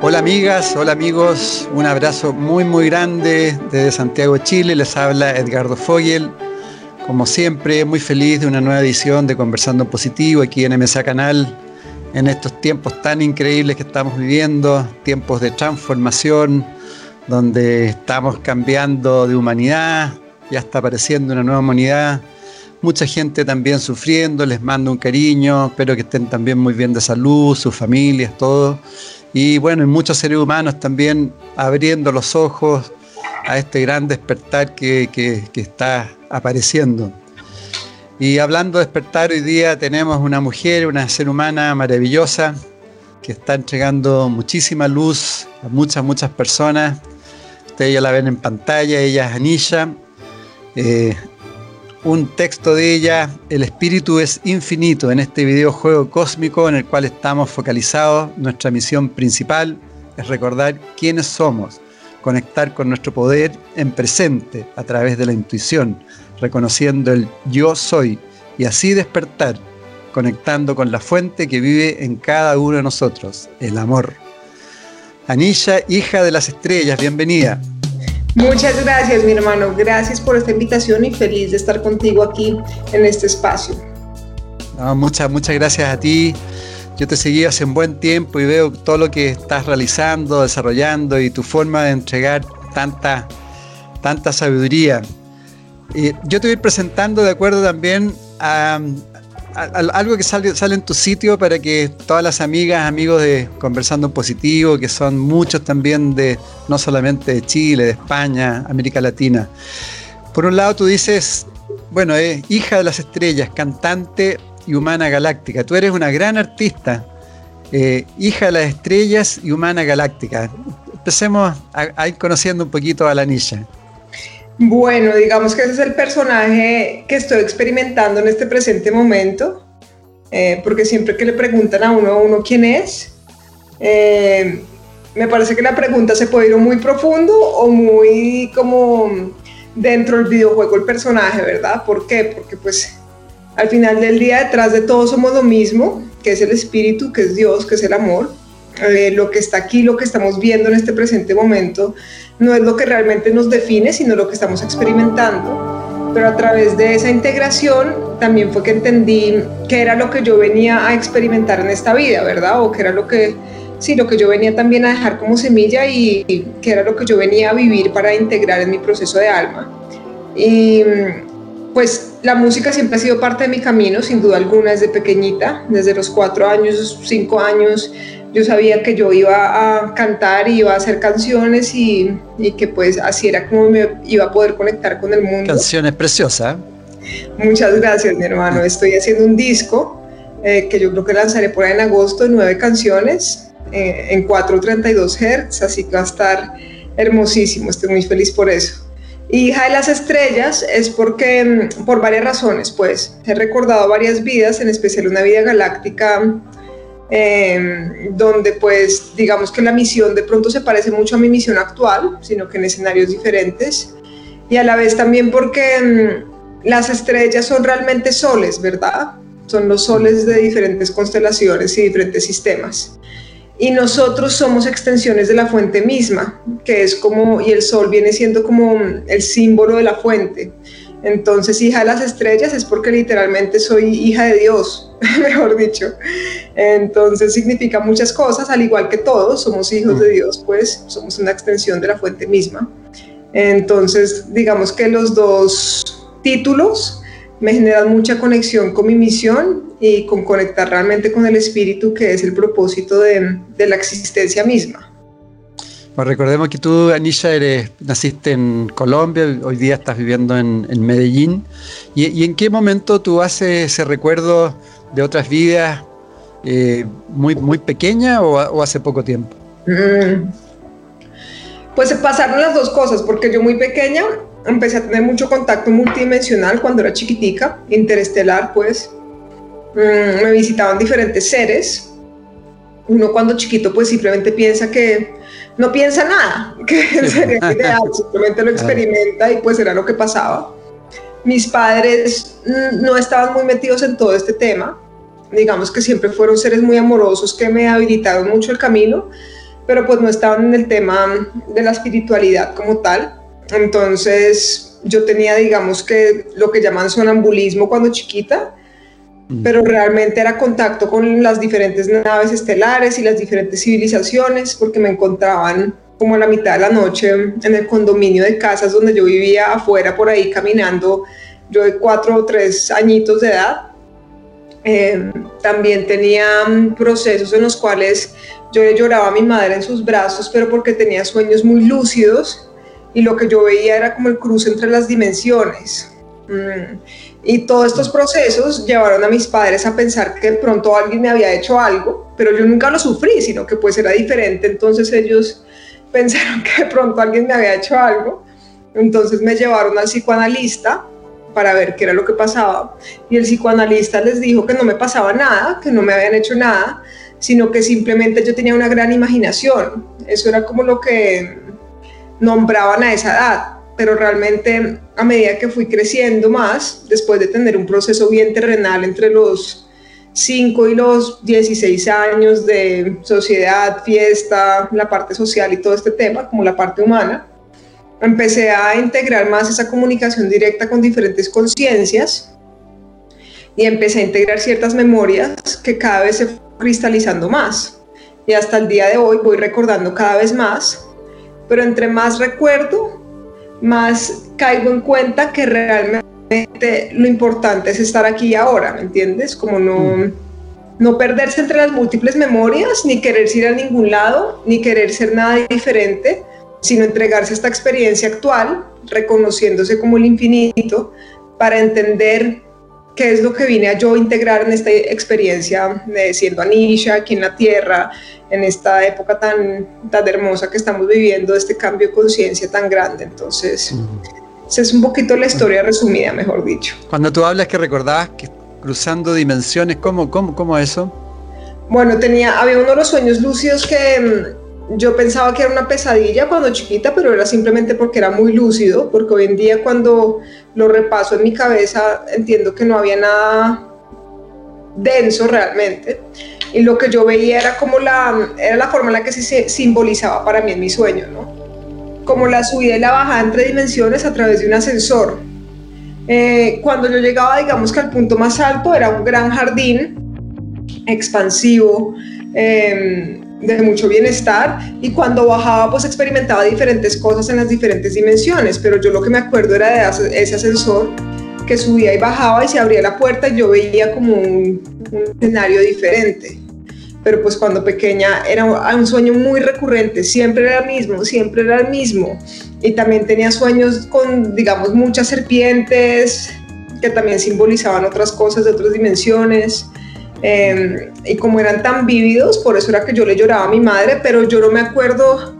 Hola amigas, hola amigos, un abrazo muy muy grande desde Santiago, Chile. Les habla Edgardo Fogel. Como siempre, muy feliz de una nueva edición de Conversando Positivo aquí en MSA Canal, en estos tiempos tan increíbles que estamos viviendo, tiempos de transformación, donde estamos cambiando de humanidad, ya está apareciendo una nueva humanidad, mucha gente también sufriendo, les mando un cariño, espero que estén también muy bien de salud, sus familias, todo y bueno, muchos seres humanos también abriendo los ojos a este gran despertar que, está apareciendo. Y hablando de despertar, hoy día tenemos una mujer, una ser humana maravillosa, que está entregando muchísima luz a muchas, muchas personas. Ustedes ya la ven en pantalla, ella es Anisha. Eh, un texto de ella, El espíritu es infinito, en este videojuego cósmico en el cual estamos focalizados. Nuestra misión principal es recordar quiénes somos, conectar con nuestro poder en presente a través de la intuición, reconociendo el yo soy y así despertar, conectando con la fuente que vive en cada uno de nosotros, el amor. Anisha, hija de las estrellas, bienvenida. Muchas gracias, mi hermano. Gracias por esta invitación y feliz de estar contigo aquí en este espacio. muchas, muchas gracias a ti. Yo te seguí hace un buen tiempo y veo todo lo que estás realizando, desarrollando y tu forma de entregar tanta, tanta sabiduría. yo te voy presentando de acuerdo también a, algo que sale, sale en tu sitio para que todas las amigas, amigos de Conversando Positivo, que son muchos también de, no solamente de Chile, de España, América Latina. Por un lado tú dices, bueno, es hija de las estrellas, cantante y humana galáctica. Tú eres una gran artista, eh, hija de las estrellas y humana galáctica. Empecemos a, ir conociendo un poquito a la niña. Bueno, digamos que ese es el personaje que estoy experimentando en este presente momento, eh, porque siempre que le preguntan a uno, a uno quién es, eh, me parece que la pregunta se puede ir muy profundo o muy como dentro del videojuego el personaje, ¿verdad? ¿Por qué? Porque pues al final del día detrás de todo somos lo mismo, que es el espíritu, que es Dios, que es el amor. Eh, lo que está aquí, lo que estamos viendo en este presente momento, no es lo que realmente nos define, sino lo que estamos experimentando. Pero a través de esa integración también fue que entendí qué era lo que yo venía a experimentar en esta vida, ¿verdad? O qué era lo que, sí, lo que yo venía también a dejar como semilla y, y qué era lo que yo venía a vivir para integrar en mi proceso de alma. Y pues la música siempre ha sido parte de mi camino, sin duda alguna, desde pequeñita, desde los cuatro años, cinco años, yo sabía que yo iba a cantar y iba a hacer canciones y, que pues así era como me iba a poder conectar con el mundo. Canciones preciosas. Muchas gracias, mi hermano. Estoy haciendo un disco eh, que yo creo que lanzaré por ahí en agosto nueve canciones eh, en 432 Hz, así que va a estar hermosísimo. Estoy muy feliz por eso. Hija de las estrellas es porque, mm, por varias razones, pues, he recordado varias vidas, en especial una vida galáctica Em, donde pues digamos que la misión de pronto se parece mucho a mi misión actual, sino que en escenarios diferentes, y a la vez también porque em, las estrellas son realmente soles, ¿verdad? Son los soles de diferentes constelaciones y diferentes sistemas. Y nosotros somos extensiones de la fuente misma, que es como, y el sol viene siendo como el símbolo de la fuente. Entonces, hija de las estrellas es porque literalmente soy hija de Dios, mejor dicho. Entonces significa muchas cosas, al igual que todos somos hijos de Dios, pues somos una extensión de la fuente misma. Entonces, digamos que los dos títulos me generan mucha conexión con mi misión y con conectar realmente con el espíritu, que es el propósito de, la existencia misma. Recordemos que tú, Anisha, eres, naciste en Colombia, hoy día estás viviendo en, Medellín. ¿Y, en qué momento tú haces ese recuerdo de otras vidas eh, muy, muy pequeña o, hace poco tiempo? Mm. Pues pasaron las dos cosas, porque yo muy pequeña empecé a tener mucho contacto multidimensional cuando era chiquitica, interestelar, pues. Mm, me visitaban diferentes seres. Uno cuando chiquito pues simplemente piensa que no piensa nada, que sería ideal, simplemente lo experimenta y pues era lo que pasaba. Mis padres mm, no estaban muy metidos en todo este tema, digamos que siempre fueron seres muy amorosos que me habilitaron mucho el camino, pero pues no estaban en el tema de la espiritualidad como tal. Entonces yo tenía, digamos que lo que llaman sonambulismo cuando chiquita. Pero realmente era contacto con las diferentes naves estelares y las diferentes civilizaciones, porque me encontraban como a la mitad de la noche en el condominio de casas donde yo vivía afuera por ahí caminando, yo de cuatro o tres añitos de edad. Eh, también tenía procesos en los cuales yo le lloraba a mi madre en sus brazos, pero porque tenía sueños muy lúcidos y lo que yo veía era como el cruce entre las dimensiones. Mm. Y todos estos procesos llevaron a mis padres a pensar que pronto alguien me había hecho algo, pero yo nunca lo sufrí, sino que pues era diferente. Entonces ellos pensaron que de pronto alguien me había hecho algo. Entonces me llevaron al psicoanalista para ver qué era lo que pasaba. Y el psicoanalista les dijo que no me pasaba nada, que no me habían hecho nada, sino que simplemente yo tenía una gran imaginación. Eso era como lo que nombraban a esa edad. Pero realmente a medida que fui creciendo más, después de tener un proceso bien terrenal entre los 5 y los 16 años de sociedad, fiesta, la parte social y todo este tema, como la parte humana, empecé a integrar más esa comunicación directa con diferentes conciencias y empecé a integrar ciertas memorias que cada vez se cristalizando más. Y hasta el día de hoy voy recordando cada vez más, pero entre más recuerdo, más caigo en cuenta que realmente lo importante es estar aquí y ahora, ¿me entiendes? Como no, mm. no perderse entre las múltiples memorias, ni querer ir a ningún lado, ni querer ser nada diferente, sino entregarse a esta experiencia actual, reconociéndose como el infinito, para entender qué es lo que vine a yo integrar en esta experiencia de siendo Anisha aquí en la Tierra, en esta época tan, tan hermosa que estamos viviendo, este cambio de conciencia tan grande. Entonces... Mm. Esa es un poquito la historia resumida, mejor dicho. Cuando tú hablas que recordabas que cruzando dimensiones, ¿cómo, cómo, cómo eso? Bueno, tenía, había uno de los sueños lúcidos que mm, yo pensaba que era una pesadilla cuando chiquita, pero era simplemente porque era muy lúcido, porque hoy en día cuando lo repaso en mi cabeza entiendo que no había nada denso realmente. Y lo que yo veía era como la, era la forma en la que se simbolizaba para mí en mi sueño, ¿no? como la subida y la bajada entre dimensiones a través de un ascensor. Eh, cuando yo llegaba, digamos que al punto más alto era un gran jardín expansivo, em, de mucho bienestar, y cuando bajaba, pues experimentaba diferentes cosas en las diferentes dimensiones, pero yo lo que me acuerdo era de ese ascensor que subía y bajaba y se abría la puerta y yo veía como un, un escenario diferente pero pues cuando pequeña era un sueño muy recurrente, siempre era el mismo, siempre era el mismo. Y también tenía sueños con, digamos, muchas serpientes que también simbolizaban otras cosas de otras dimensiones. Em, y como eran tan vívidos, por eso era que yo le lloraba a mi madre, pero yo no me acuerdo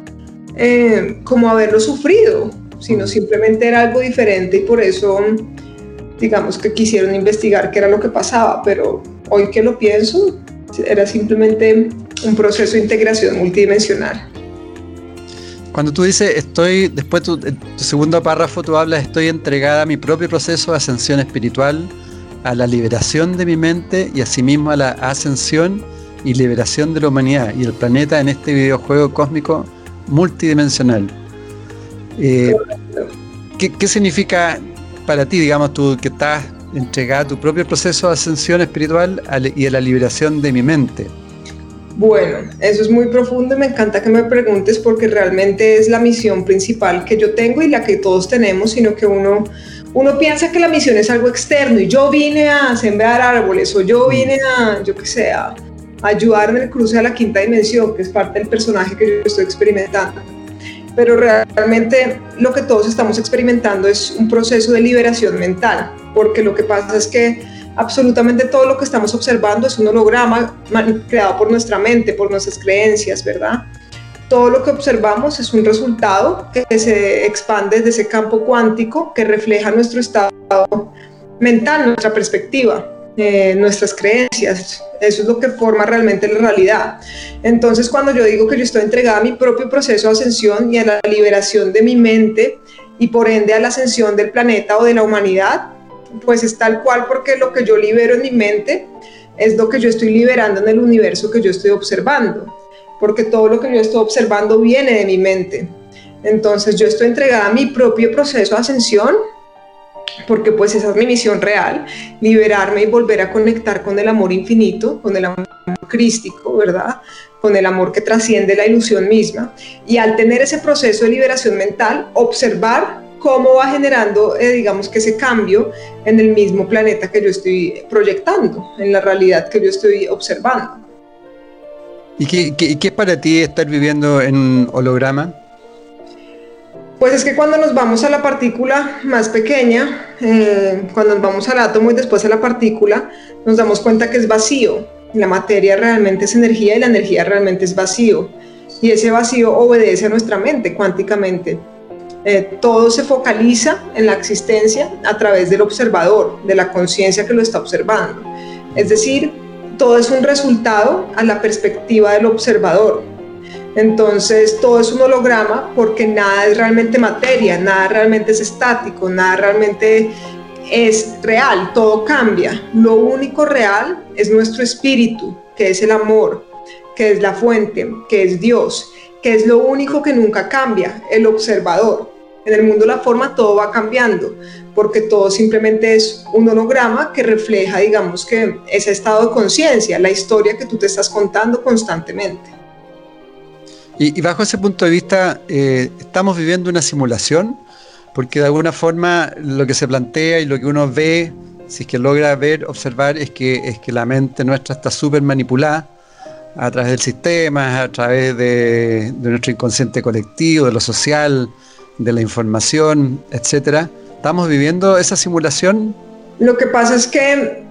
eh, como haberlo sufrido, sino simplemente era algo diferente y por eso, digamos que quisieron investigar qué era lo que pasaba, pero hoy que lo pienso, era simplemente un proceso de integración multidimensional. Cuando tú dices, estoy, después tu, tu segundo párrafo tú hablas, estoy entregada a mi propio proceso de ascensión espiritual, a la liberación de mi mente y asimismo a la ascensión y liberación de la humanidad y el planeta en este videojuego cósmico multidimensional. Eh, ¿qué, ¿qué, significa para ti, digamos, tú que estás entregada tu propio proceso de ascensión espiritual y a la liberación de mi mente? Bueno, eso es muy profundo y me encanta que me preguntes porque realmente es la misión principal que yo tengo y la que todos tenemos, sino que uno, uno piensa que la misión es algo externo y yo vine a sembrar árboles o yo vine a, yo qué sé, a ayudar en el cruce a la quinta dimensión, que es parte del personaje que yo estoy experimentando. Pero realmente lo que todos estamos experimentando es un proceso de liberación mental porque lo que pasa es que absolutamente todo lo que estamos observando es un holograma creado por nuestra mente, por nuestras creencias, ¿verdad? Todo lo que observamos es un resultado que se expande desde ese campo cuántico que refleja nuestro estado mental, nuestra perspectiva, eh, nuestras creencias. Eso es lo que forma realmente la realidad. Entonces, cuando yo digo que yo estoy entregada a mi propio proceso de ascensión y a la liberación de mi mente y por ende a la ascensión del planeta o de la humanidad, pues es tal cual porque lo que yo libero en mi mente es lo que yo estoy liberando en el universo que yo estoy observando, porque todo lo que yo estoy observando viene de mi mente. Entonces yo estoy entregada a mi propio proceso de ascensión, porque pues esa es mi misión real, liberarme y volver a conectar con el amor infinito, con el amor crístico, ¿verdad? Con el amor que trasciende la ilusión misma. Y al tener ese proceso de liberación mental, observar cómo va generando, eh, digamos que ese cambio en el mismo planeta que yo estoy proyectando, en la realidad que yo estoy observando. ¿Y qué, qué, es para ti estar viviendo en holograma? Pues es que cuando nos vamos a la partícula más pequeña, eh, cuando nos vamos al átomo y después a la partícula, nos damos cuenta que es vacío. La materia realmente es energía y la energía realmente es vacío. Y ese vacío obedece a nuestra mente cuánticamente. Eh, todo se focaliza en la existencia a través del observador, de la conciencia que lo está observando. Es decir, todo es un resultado a la perspectiva del observador. Entonces todo es un holograma porque nada es realmente materia, nada realmente es estático, nada realmente es real, todo cambia. Lo único real es nuestro espíritu, que es el amor, que es la fuente, que es Dios, que es lo único que nunca cambia, el observador. En el mundo de la forma todo va cambiando, porque todo simplemente es un holograma que refleja, digamos que, ese estado de conciencia, la historia que tú te estás contando constantemente. Y, bajo ese punto de vista, eh, ¿estamos viviendo una simulación? Porque de alguna forma lo que se plantea y lo que uno ve, si es que logra ver, observar, es que, es que la mente nuestra está súper manipulada a través del sistema, a través de, de nuestro inconsciente colectivo, de lo social, de la información, etcétera. ¿Estamos viviendo esa simulación? Lo que pasa es que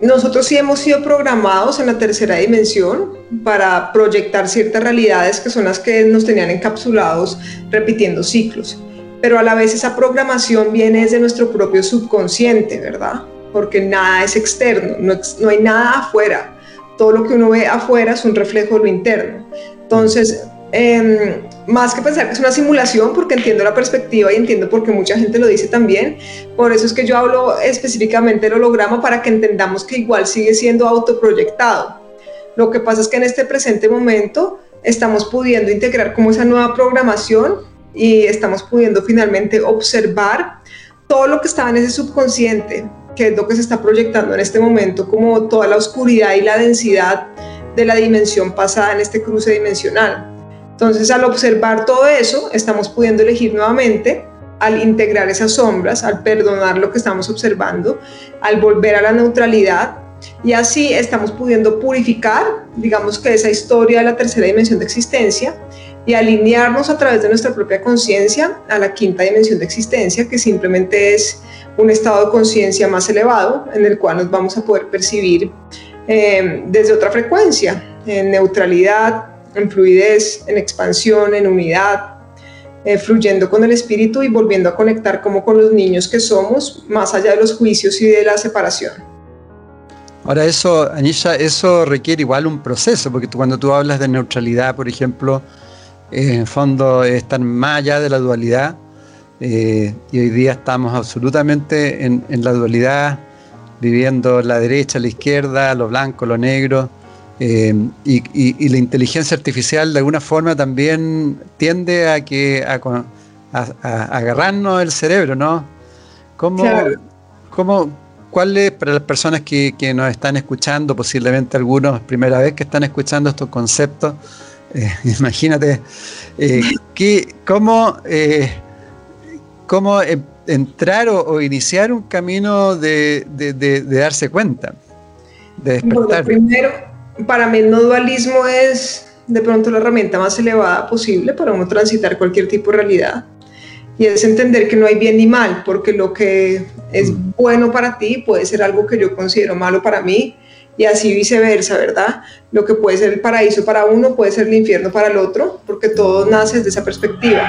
nosotros sí hemos sido programados en la tercera dimensión para proyectar ciertas realidades que son las que nos tenían encapsulados repitiendo ciclos. Pero a la vez esa programación viene desde nuestro propio subconsciente, ¿verdad? Porque nada es externo, no, no hay nada afuera. Todo lo que uno ve afuera es un reflejo de lo interno. Entonces, Em, más que pensar que es una simulación, porque entiendo la perspectiva y entiendo por qué mucha gente lo dice también, por eso es que yo hablo específicamente del holograma para que entendamos que igual sigue siendo autoproyectado. Lo que pasa es que en este presente momento estamos pudiendo integrar como esa nueva programación y estamos pudiendo finalmente observar todo lo que estaba en ese subconsciente, que es lo que se está proyectando en este momento, como toda la oscuridad y la densidad de la dimensión pasada en este cruce dimensional. Entonces, al observar todo eso, estamos pudiendo elegir nuevamente al integrar esas sombras, al perdonar lo que estamos observando, al volver a la neutralidad. Y así estamos pudiendo purificar, digamos que esa historia de la tercera dimensión de existencia y alinearnos a través de nuestra propia conciencia a la quinta dimensión de existencia, que simplemente es un estado de conciencia más elevado en el cual nos vamos a poder percibir eh, desde otra frecuencia, en neutralidad, en fluidez, en expansión, en unidad, eh, fluyendo con el espíritu y volviendo a conectar como con los niños que somos, más allá de los juicios y de la separación. Ahora eso, Anisha, eso requiere igual un proceso, porque cuando tú hablas de neutralidad, por ejemplo, eh, en fondo estar más allá de la dualidad, eh, y hoy día estamos absolutamente en, en, la dualidad, viviendo la derecha, la izquierda, lo blanco, lo negro, eh, y, la inteligencia artificial de alguna forma también tiende a que a, agarrarnos el cerebro, ¿no? ¿Cómo, cómo, ¿Cuál es para las personas que, nos están escuchando, posiblemente algunos primera vez que están escuchando estos conceptos? Eh, imagínate, eh, ¿cómo, cómo entrar o, iniciar un camino de, darse cuenta, de despertar? primero, para mí el no dualismo es de pronto la herramienta más elevada posible para uno transitar cualquier tipo de realidad. Y es entender que no hay bien ni mal, porque lo que es mm. bueno para ti puede ser algo que yo considero malo para mí, y así viceversa, ¿verdad? Lo que puede ser el paraíso para uno puede ser el infierno para el otro, porque todo nace desde esa perspectiva.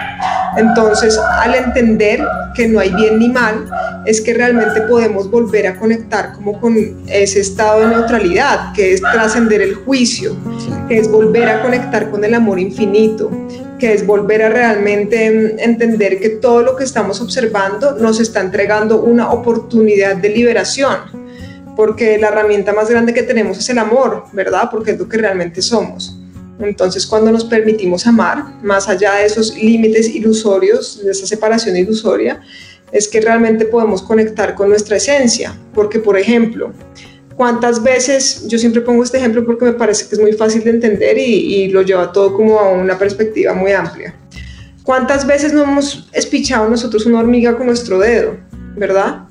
Entonces, al entender que no hay bien ni mal, es que realmente podemos volver a conectar como con ese estado de neutralidad, que es trascender el juicio, que es volver a conectar con el amor infinito, que es volver a realmente entender que todo lo que estamos observando nos está entregando una oportunidad de liberación porque la herramienta más grande que tenemos es el amor, ¿verdad? Porque es lo que realmente somos. Entonces, cuando nos permitimos amar, más allá de esos límites ilusorios, de esa separación ilusoria, es que realmente podemos conectar con nuestra esencia. Porque, por ejemplo, ¿cuántas veces, yo siempre pongo este ejemplo porque me parece que es muy fácil de entender y, y lo lleva todo como a una perspectiva muy amplia. ¿Cuántas veces no hemos espichado nosotros una hormiga con nuestro dedo, verdad?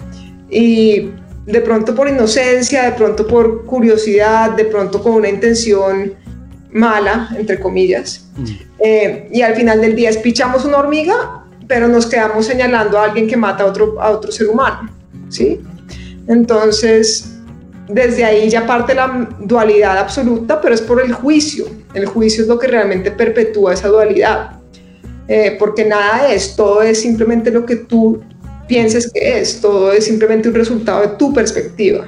Y de pronto por inocencia, de pronto por curiosidad, de pronto con una intención mala, entre comillas. Mm. Eh, y al final del día espichamos una hormiga, pero nos quedamos señalando a alguien que mata a otro, a otro ser humano. ¿sí? Entonces, desde ahí ya parte la dualidad absoluta, pero es por el juicio. El juicio es lo que realmente perpetúa esa dualidad. Eh, porque nada es, todo es simplemente lo que tú pienses que es, todo es simplemente un resultado de tu perspectiva.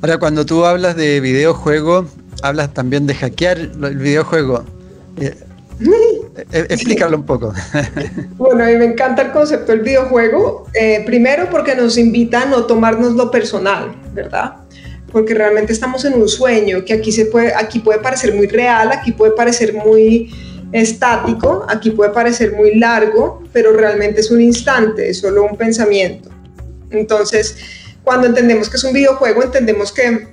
Ahora, cuando tú hablas de videojuego, hablas también de hackear el videojuego. Eh, eh, explícalo un poco. Bueno, a mí me encanta el concepto del videojuego. Eh, primero porque nos invita a no tomarnos lo personal, ¿verdad? Porque realmente estamos en un sueño que aquí, se puede, aquí puede parecer muy real, aquí puede parecer muy estático, aquí puede parecer muy largo, pero realmente es un instante, es solo un pensamiento. Entonces, cuando entendemos que es un videojuego, entendemos que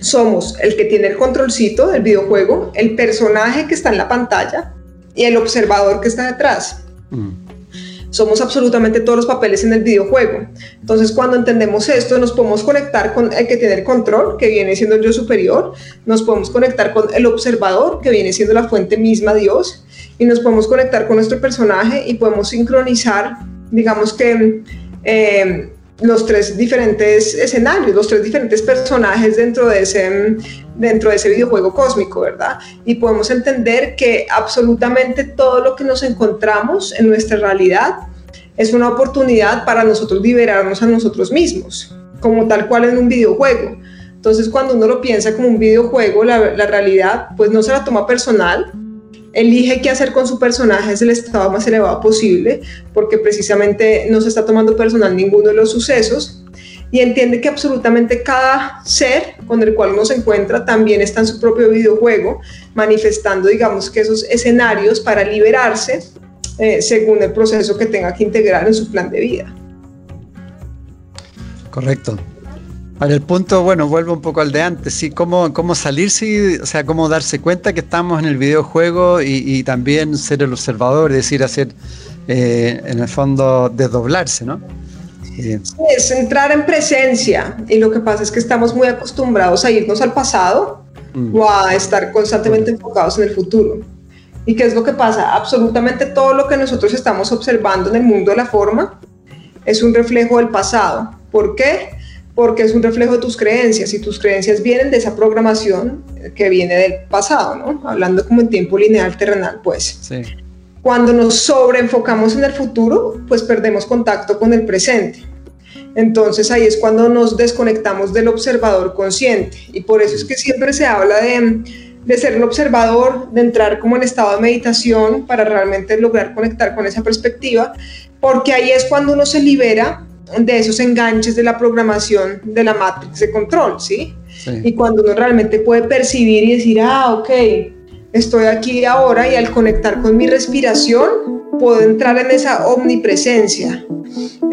somos el que tiene el controlcito del videojuego, el personaje que está en la pantalla y el observador que está detrás. Mm somos absolutamente todos los papeles en el videojuego. Entonces, cuando entendemos esto, nos podemos conectar con el que tiene el control, que viene siendo el yo superior, nos podemos conectar con el observador, que viene siendo la fuente misma Dios, y nos podemos conectar con nuestro personaje y podemos sincronizar, digamos que... Eh, los tres diferentes escenarios, los tres diferentes personajes dentro de ese, dentro de ese videojuego cósmico, ¿verdad? Y podemos entender que absolutamente todo lo que nos encontramos en nuestra realidad es una oportunidad para nosotros liberarnos a nosotros mismos, como tal cual en un videojuego. Entonces, cuando uno lo piensa como un videojuego, la, realidad pues no se la toma personal, elige qué hacer con su personaje es el estado más elevado posible, porque precisamente no se está tomando personal ninguno de los sucesos y entiende que absolutamente cada ser con el cual uno se encuentra también está en su propio videojuego, manifestando, digamos, que esos escenarios para liberarse eh, según el proceso que tenga que integrar en su plan de vida. Correcto. Para el punto, bueno, vuelvo un poco al de antes, sí, cómo, cómo salirse, o sea, cómo darse cuenta que estamos en el videojuego y, también ser el observador, es decir, hacer, eh, en el fondo, desdoblarse, ¿no? Es entrar en presencia y lo que pasa es que estamos muy acostumbrados a irnos al pasado mm. o a estar constantemente enfocados en el futuro. ¿Y qué es lo que pasa? Absolutamente todo lo que nosotros estamos observando en el mundo de la forma es un reflejo del pasado. ¿Por qué? porque es un reflejo de tus creencias y tus creencias vienen de esa programación que viene del pasado, ¿no? Hablando como en tiempo lineal terrenal, pues. Sí. Cuando nos sobreenfocamos en el futuro, pues perdemos contacto con el presente. Entonces ahí es cuando nos desconectamos del observador consciente y por eso es que siempre se habla de, de ser el observador, de entrar como en estado de meditación para realmente lograr conectar con esa perspectiva, porque ahí es cuando uno se libera de esos enganches de la programación de la matriz de control, ¿sí? Y cuando uno realmente puede percibir y decir, ah, ok, estoy aquí ahora y al conectar con mi respiración puedo entrar en esa omnipresencia.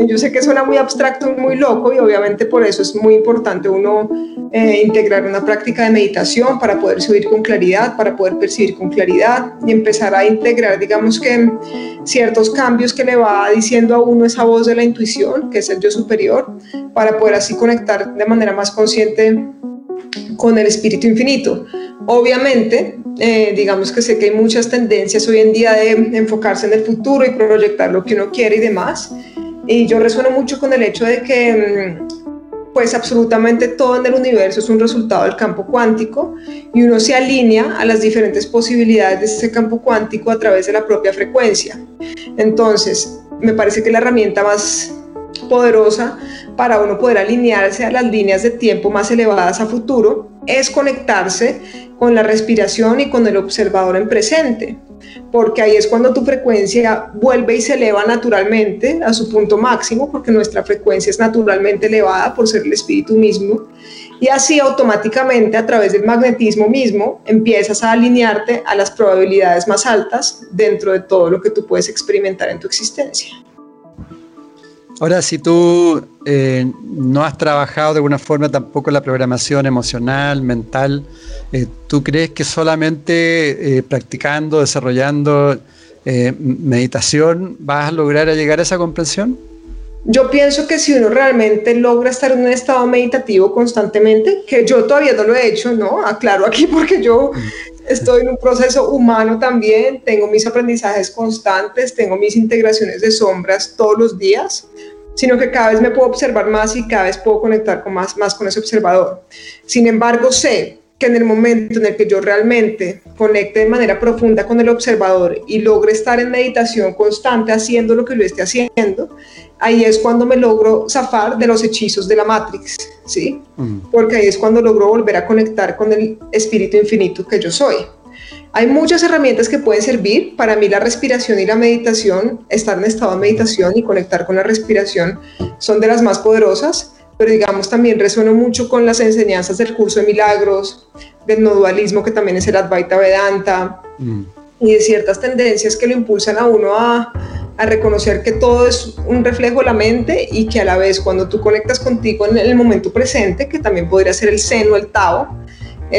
Yo sé que suena muy abstracto muy loco y obviamente por eso es muy importante uno eh, integrar una práctica de meditación para poder subir con claridad, para poder percibir con claridad y empezar a integrar, digamos que ciertos cambios que le va diciendo a uno esa voz de la intuición, que es el yo superior, para poder así conectar de manera más consciente con el espíritu infinito. Obviamente, eh, digamos que sé que hay muchas tendencias hoy en día de enfocarse en el futuro y proyectar lo que uno quiere y demás. Y yo resueno mucho con el hecho de que mm, pues absolutamente todo en el universo es un resultado del campo cuántico y uno se alinea a las diferentes posibilidades de ese campo cuántico a través de la propia frecuencia. Entonces, me parece que la herramienta más poderosa para uno poder alinearse a las líneas de tiempo más elevadas a futuro es conectarse con la respiración y con el observador en presente porque ahí es cuando tu frecuencia vuelve y se eleva naturalmente a su punto máximo, porque nuestra frecuencia es naturalmente elevada por ser el espíritu mismo, y así automáticamente a través del magnetismo mismo empiezas a alinearte a las probabilidades más altas dentro de todo lo que tú puedes experimentar en tu existencia. Ahora, si tú eh, no has trabajado de alguna forma tampoco la programación emocional, mental, eh, ¿tú crees que solamente eh, practicando, desarrollando meditación vas a lograr llegar a esa comprensión? Yo pienso que si uno realmente logra estar en un estado meditativo constantemente, que yo todavía no lo he hecho, ¿no? Aclaro aquí porque yo estoy en un proceso humano también, tengo mis aprendizajes constantes, tengo mis integraciones de sombras todos los días, sino que cada vez me puedo observar más y cada vez puedo conectar con más, más con ese observador. Sin embargo, sé que en el momento en el que yo realmente conecte de manera profunda con el observador y logre estar en meditación constante haciendo lo que lo esté haciendo, ahí es cuando me logro zafar de los hechizos de la Matrix, ¿sí? Porque ahí es cuando logro volver a conectar con el espíritu infinito que yo soy. Hay muchas herramientas que pueden servir. Para mí la respiración y la meditación, estar en estado de meditación y conectar con la respiración son de las más poderosas, pero digamos también resueno mucho con las enseñanzas del curso de milagros, del no dualismo que también es el Advaita Vedanta mm. y de ciertas tendencias que lo impulsan a uno a, a reconocer que todo es un reflejo de la mente y que a la vez cuando tú conectas contigo en el momento presente, que también podría ser el seno, el Tao,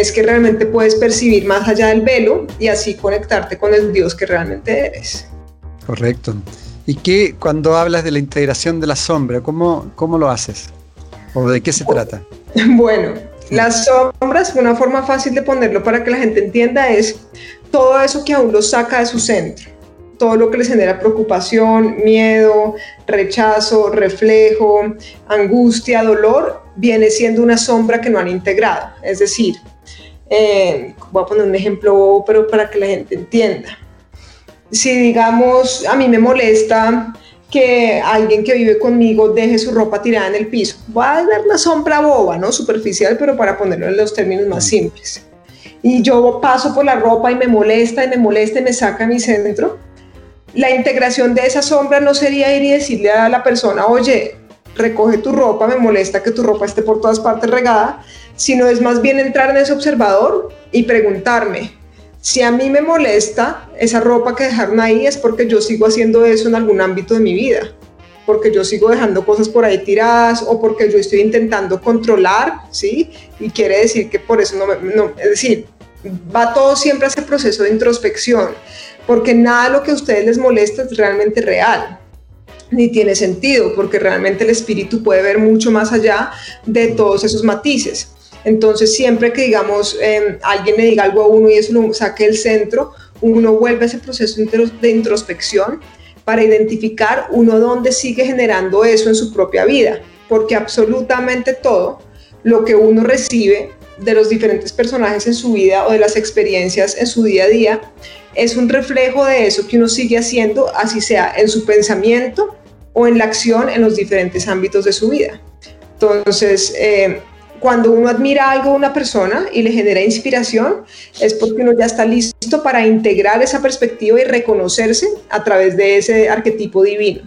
es que realmente puedes percibir más allá del velo y así conectarte con el Dios que realmente eres. Correcto. ¿Y qué cuando hablas de la integración de la sombra, cómo, cómo lo haces? ¿O de qué se trata? Bueno, las sombras, una forma fácil de ponerlo para que la gente entienda es todo eso que aún lo saca de su centro, todo lo que les genera preocupación, miedo, rechazo, reflejo, angustia, dolor, viene siendo una sombra que no han integrado. Es decir, eh, voy a poner un ejemplo, pero para que la gente entienda. Si digamos, a mí me molesta que alguien que vive conmigo deje su ropa tirada en el piso. Va a dar una sombra boba, ¿no? Superficial, pero para ponerlo en los términos más simples. Y yo paso por la ropa y me molesta y me molesta y me saca mi centro. La integración de esa sombra no sería ir y decirle a la persona, oye, recoge tu ropa, me molesta que tu ropa esté por todas partes regada, sino es más bien entrar en ese observador y preguntarme, si a mí me molesta esa ropa que dejaron ahí es porque yo sigo haciendo eso en algún ámbito de mi vida, porque yo sigo dejando cosas por ahí tiradas o porque yo estoy intentando controlar, ¿sí? Y quiere decir que por eso no, no es decir, va todo siempre a ese proceso de introspección, porque nada de lo que a ustedes les molesta es realmente real ni tiene sentido, porque realmente el espíritu puede ver mucho más allá de todos esos matices. Entonces, siempre que digamos em, alguien le diga algo a uno y eso lo saque del centro, uno vuelve a ese proceso de introspección para identificar uno dónde sigue generando eso en su propia vida, porque absolutamente todo lo que uno recibe de los diferentes personajes en su vida o de las experiencias en su día a día es un reflejo de eso que uno sigue haciendo, así sea en su pensamiento o en la acción en los diferentes ámbitos de su vida. Entonces, eh, cuando uno admira algo de una persona y le genera inspiración, es porque uno ya está listo para integrar esa perspectiva y reconocerse a través de ese arquetipo divino.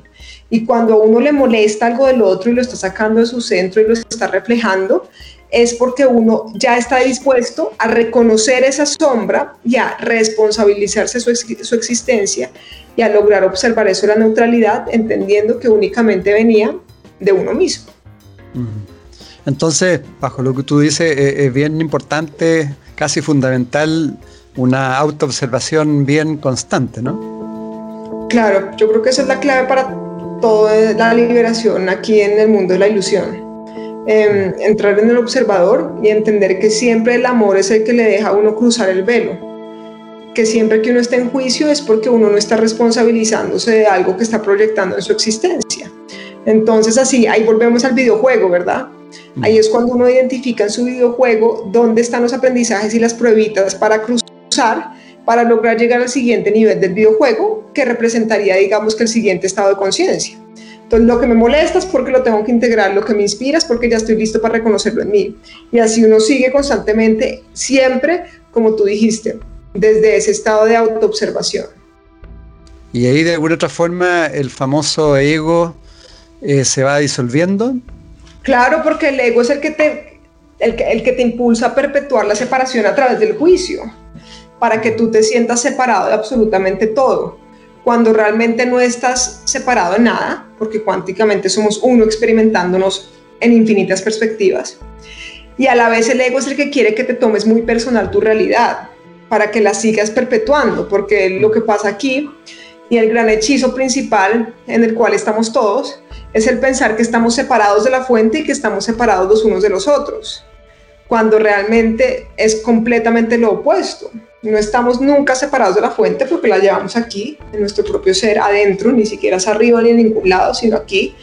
Y cuando a uno le molesta algo del otro y lo está sacando de su centro y lo está reflejando, es porque uno ya está dispuesto a reconocer esa sombra y a responsabilizarse su, su existencia y a lograr observar eso la neutralidad, entendiendo que únicamente venía de uno mismo. Entonces, bajo lo que tú dices, eh, es bien importante, casi fundamental, una autoobservación bien constante, ¿no? Claro, yo creo que esa es la clave para toda la liberación aquí en el mundo de la ilusión Em, entrar en el observador y entender que siempre el amor es el que le deja a uno cruzar el velo. Que siempre que uno está en juicio es porque uno no está responsabilizándose de algo que está proyectando en su existencia. Entonces así, ahí volvemos al videojuego, ¿verdad? Ahí es cuando uno identifica en su videojuego dónde están los aprendizajes y las pruebitas para cruzar para lograr llegar al siguiente nivel del videojuego, que representaría, digamos, que el siguiente estado de conciencia. Entonces, lo que me molesta es porque lo tengo que integrar, lo que me inspira es porque ya estoy listo para reconocerlo en mí. Y así uno sigue constantemente, siempre, como tú dijiste, desde ese estado de autoobservación. Y ahí de alguna otra forma el famoso ego eh, se va disolviendo. Claro, porque el ego es el que, te, el, el que te impulsa a perpetuar la separación a través del juicio, para que tú te sientas separado de absolutamente todo, cuando realmente no estás separado de nada, porque cuánticamente somos uno experimentándonos en infinitas perspectivas. Y a la vez el ego es el que quiere que te tomes muy personal tu realidad, para que la sigas perpetuando, porque lo que pasa aquí y el gran hechizo principal en el cual estamos todos es el pensar que estamos separados de la fuente y que estamos separados los unos de los otros, cuando realmente es completamente lo opuesto. No estamos nunca separados de la fuente porque la llevamos aquí, en nuestro propio ser, adentro, ni siquiera es arriba ni en ningún lado, sino aquí.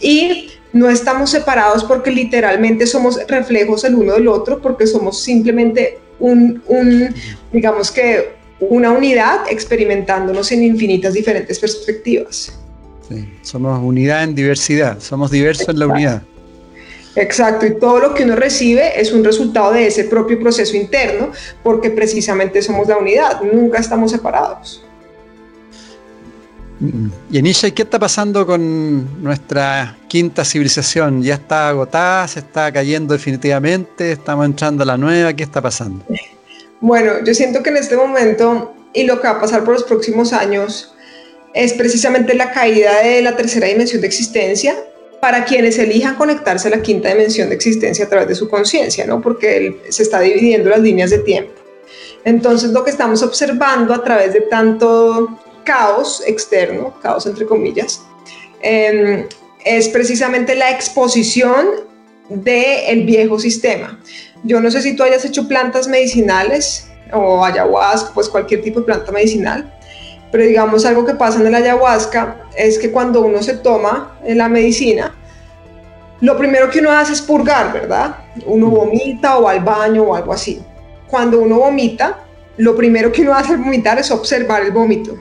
Y no estamos separados porque literalmente somos reflejos el uno del otro, porque somos simplemente un, un digamos que una unidad experimentándonos en infinitas diferentes perspectivas. Sí, somos unidad en diversidad, somos diversos en la unidad. Exacto, y todo lo que uno recibe es un resultado de ese propio proceso interno, porque precisamente somos la unidad, nunca estamos separados. Y Anisha, ¿qué está pasando con nuestra quinta civilización? ¿Ya está agotada? ¿Se está cayendo definitivamente? ¿Estamos entrando a la nueva? ¿Qué está pasando? Bueno, yo siento que en este momento y lo que va a pasar por los próximos años es precisamente la caída de la tercera dimensión de existencia para quienes elijan conectarse a la quinta dimensión de existencia a través de su conciencia, ¿no? Porque se está dividiendo las líneas de tiempo. Entonces, lo que estamos observando a través de tanto caos externo, caos entre comillas, em, es precisamente la exposición del viejo sistema. Yo no sé si tú hayas hecho plantas medicinales o ayahuasca, pues cualquier tipo de planta medicinal, pero digamos algo que pasa en la ayahuasca es que cuando uno se toma la medicina, lo primero que uno hace es purgar, ¿verdad? Uno vomita o va al baño o algo así. Cuando uno vomita, lo primero que uno hace al vomitar es observar el vómito,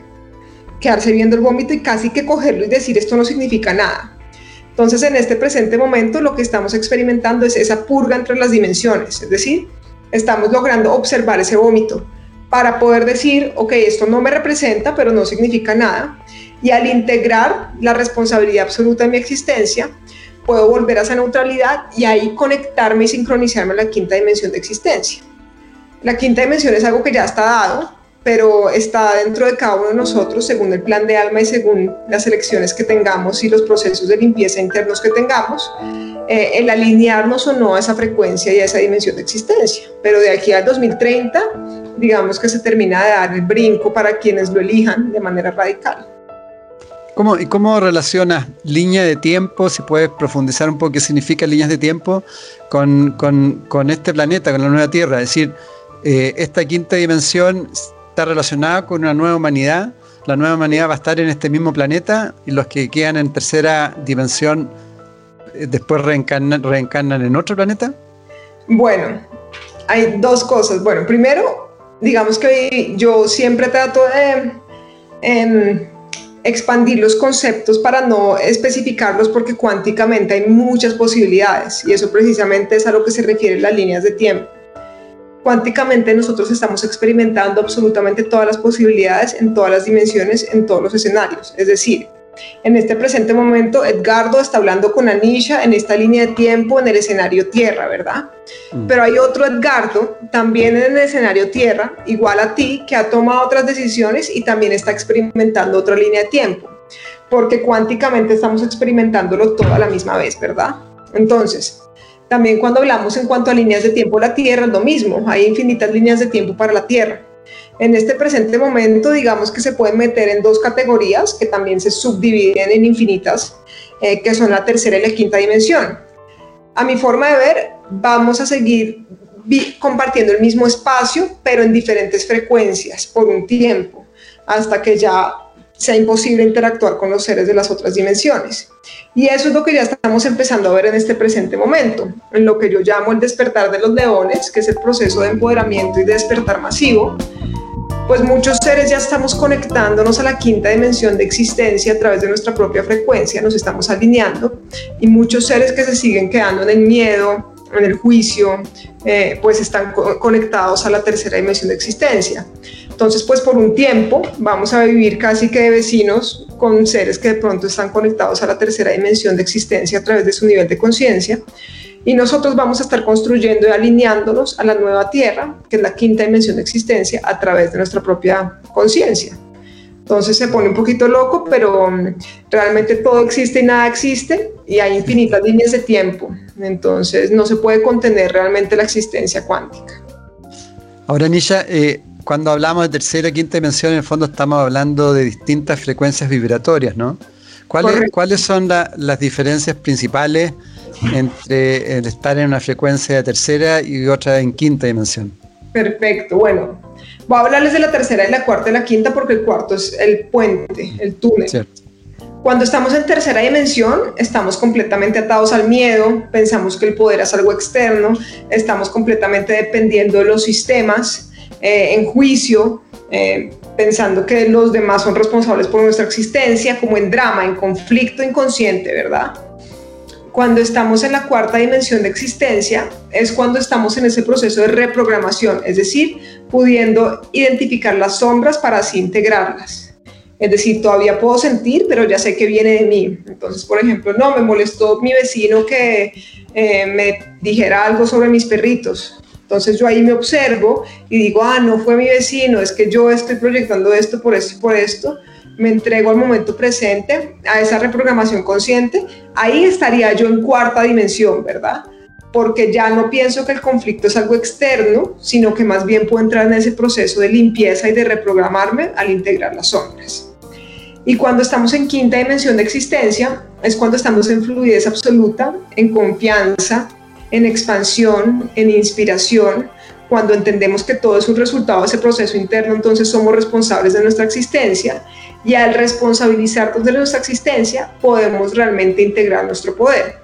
quedarse viendo el vómito y casi que cogerlo y decir esto no significa nada. Entonces, en este presente momento, lo que estamos experimentando es esa purga entre las dimensiones, es decir, estamos logrando observar ese vómito para poder decir, ok, esto no me representa, pero no significa nada. Y al integrar la responsabilidad absoluta de mi existencia, puedo volver a esa neutralidad y ahí conectarme y sincronizarme a la quinta dimensión de existencia. La quinta dimensión es algo que ya está dado, pero está dentro de cada uno de nosotros según el plan de alma y según las elecciones que tengamos y los procesos de limpieza internos que tengamos, eh, el alinearnos o no a esa frecuencia y a esa dimensión de existencia. Pero de aquí al 2030, digamos que se termina de dar el brinco para quienes lo elijan de manera radical. ¿Cómo, ¿Y cómo relacionas línea de tiempo, si puedes profundizar un poco qué significa líneas de tiempo, con, con, con este planeta, con la nueva Tierra? Es decir, eh, esta quinta dimensión está relacionada con una nueva humanidad. La nueva humanidad va a estar en este mismo planeta y los que quedan en tercera dimensión eh, después reencarnan, en otro planeta. Bueno, hay dos cosas. Bueno, primero, digamos que yo siempre trato de em, expandir los conceptos para no especificarlos porque cuánticamente hay muchas posibilidades y eso precisamente es a lo que se refiere las líneas de tiempo cuánticamente nosotros estamos experimentando absolutamente todas las posibilidades en todas las dimensiones, en todos los escenarios. Es decir, en este presente momento, Edgardo está hablando con Anisha en esta línea de tiempo en el escenario Tierra, ¿verdad? Mm. Pero hay otro Edgardo también en el escenario Tierra, igual a ti, que ha tomado otras decisiones y también está experimentando otra línea de tiempo, porque cuánticamente estamos experimentándolo todo a la misma vez, ¿verdad? Entonces, también cuando hablamos en cuanto a líneas de tiempo, la Tierra es lo mismo, hay infinitas líneas de tiempo para la Tierra. En este presente momento, digamos que se pueden meter en dos categorías que también se subdividen en infinitas, eh, que son la tercera y la quinta dimensión. A mi forma de ver, vamos a seguir compartiendo el mismo espacio, pero en diferentes frecuencias por un tiempo, hasta que ya sea imposible interactuar con los seres de las otras dimensiones. Y eso es lo que ya estamos empezando a ver en este presente momento, en lo que yo llamo el despertar de los leones, que es el proceso de empoderamiento y de despertar masivo, pues muchos seres ya estamos conectándonos a la quinta dimensión de existencia a través de nuestra propia frecuencia, nos estamos alineando y muchos seres que se siguen quedando en el miedo, en el juicio, eh, pues están conectados a la tercera dimensión de existencia. Entonces, pues por un tiempo vamos a vivir casi que de vecinos con seres que de pronto están conectados a la tercera dimensión de existencia a través de su nivel de conciencia. Y nosotros vamos a estar construyendo y alineándonos a la nueva Tierra, que es la quinta dimensión de existencia, a través de nuestra propia conciencia. Entonces se pone un poquito loco, pero mm, realmente todo existe y nada existe y hay infinitas líneas de tiempo. Entonces no se puede contener realmente la existencia cuántica. Ahora, Nisha, eh, cuando hablamos de tercera y quinta dimensión, en el fondo estamos hablando de distintas frecuencias vibratorias, ¿no? ¿Cuáles, ¿cuáles son las diferencias principales entre el estar en una frecuencia de tercera y otra en quinta dimensión? Perfecto, bueno, voy a hablarles de la tercera y la cuarta y la quinta porque el cuarto es el puente, el túnel. Cierto. Cuando estamos en tercera dimensión, estamos completamente atados al miedo, pensamos que el poder es algo externo, estamos completamente dependiendo de los sistemas, eh, en juicio, eh, pensando que los demás son responsables por nuestra existencia, como en drama, en conflicto inconsciente, ¿verdad? Cuando estamos en la cuarta dimensión de existencia es cuando estamos en ese proceso de reprogramación, es decir, pudiendo identificar las sombras para así integrarlas. Es decir, todavía puedo sentir, pero ya sé que viene de mí. Entonces, por ejemplo, no, me molestó mi vecino que eh, me dijera algo sobre mis perritos. Entonces yo ahí me observo y digo, ah, no fue mi vecino, es que yo estoy proyectando esto por esto y por esto. Me entrego al momento presente, a esa reprogramación consciente. Ahí estaría yo en cuarta dimensión, ¿verdad? Porque ya no pienso que el conflicto es algo externo, sino que más bien puedo entrar en ese proceso de limpieza y de reprogramarme al integrar las sombras. Y cuando estamos en quinta dimensión de existencia, es cuando estamos en fluidez absoluta, en confianza, en expansión, en inspiración, cuando entendemos que todo es un resultado de ese proceso interno, entonces somos responsables de nuestra existencia y al responsabilizarnos de nuestra existencia podemos realmente integrar nuestro poder.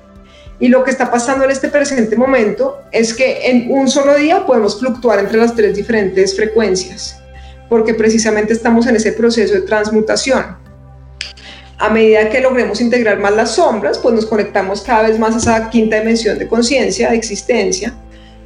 Y lo que está pasando en este presente momento es que en un solo día podemos fluctuar entre las tres diferentes frecuencias, porque precisamente estamos en ese proceso de transmutación a medida que logremos integrar más las sombras, pues nos conectamos cada vez más a esa quinta dimensión de conciencia, de existencia,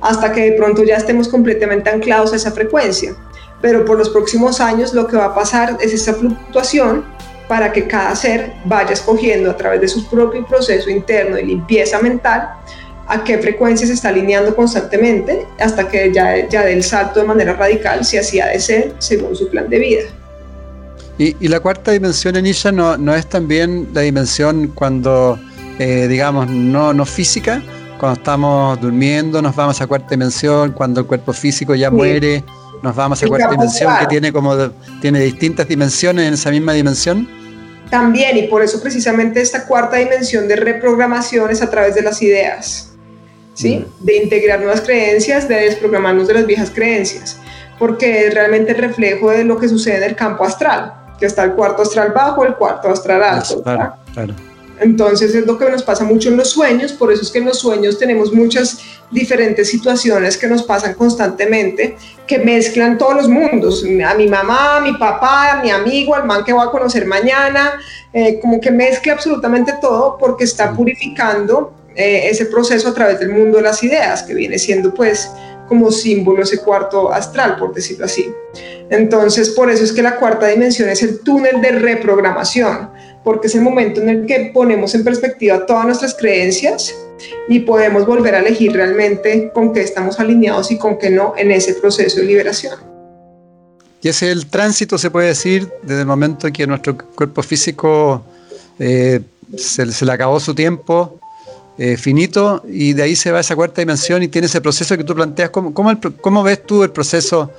hasta que de pronto ya estemos completamente anclados a esa frecuencia. Pero por los próximos años lo que va a pasar es esa fluctuación para que cada ser vaya escogiendo a través de su propio proceso interno de limpieza mental a qué frecuencia se está alineando constantemente hasta que ya, ya dé el salto de manera radical si así ha de ser según su plan de vida. Y, la cuarta dimensión en ella no, no es también la dimensión cuando, eh, digamos, no, no física, cuando estamos durmiendo nos vamos a cuarta dimensión, cuando el cuerpo físico ya muere, nos vamos a cuarta dimensión que tiene como tiene distintas dimensiones en esa misma dimensión. También, y por eso precisamente esta cuarta dimensión de reprogramación es a través de las ideas, ¿sí? Mm. De integrar nuevas creencias, de desprogramarnos de las viejas creencias, porque es realmente el reflejo de lo que sucede en el campo astral que está el cuarto astral bajo, el cuarto astral alto. Entonces es lo que nos pasa mucho en los sueños, por eso es que en los sueños tenemos muchas diferentes situaciones que nos pasan constantemente, que mezclan todos los mundos, a mi mamá, a mi papá, a mi amigo, al man que voy a conocer mañana, eh, como que mezcla absolutamente todo porque está purificando eh, ese proceso a través del mundo de las ideas, que viene siendo pues como símbolo ese cuarto astral, por decirlo así. Entonces, por eso es que la cuarta dimensión es el túnel de reprogramación, porque es el momento en el que ponemos en perspectiva todas nuestras creencias y podemos volver a elegir realmente con qué estamos alineados y con qué no en ese proceso de liberación. Y es el tránsito, se puede decir, desde el momento en que nuestro cuerpo físico eh, se, le acabó su tiempo eh, finito y de ahí se va a esa cuarta dimensión y tiene ese proceso que tú planteas. ¿Cómo, cómo, ves tú el proceso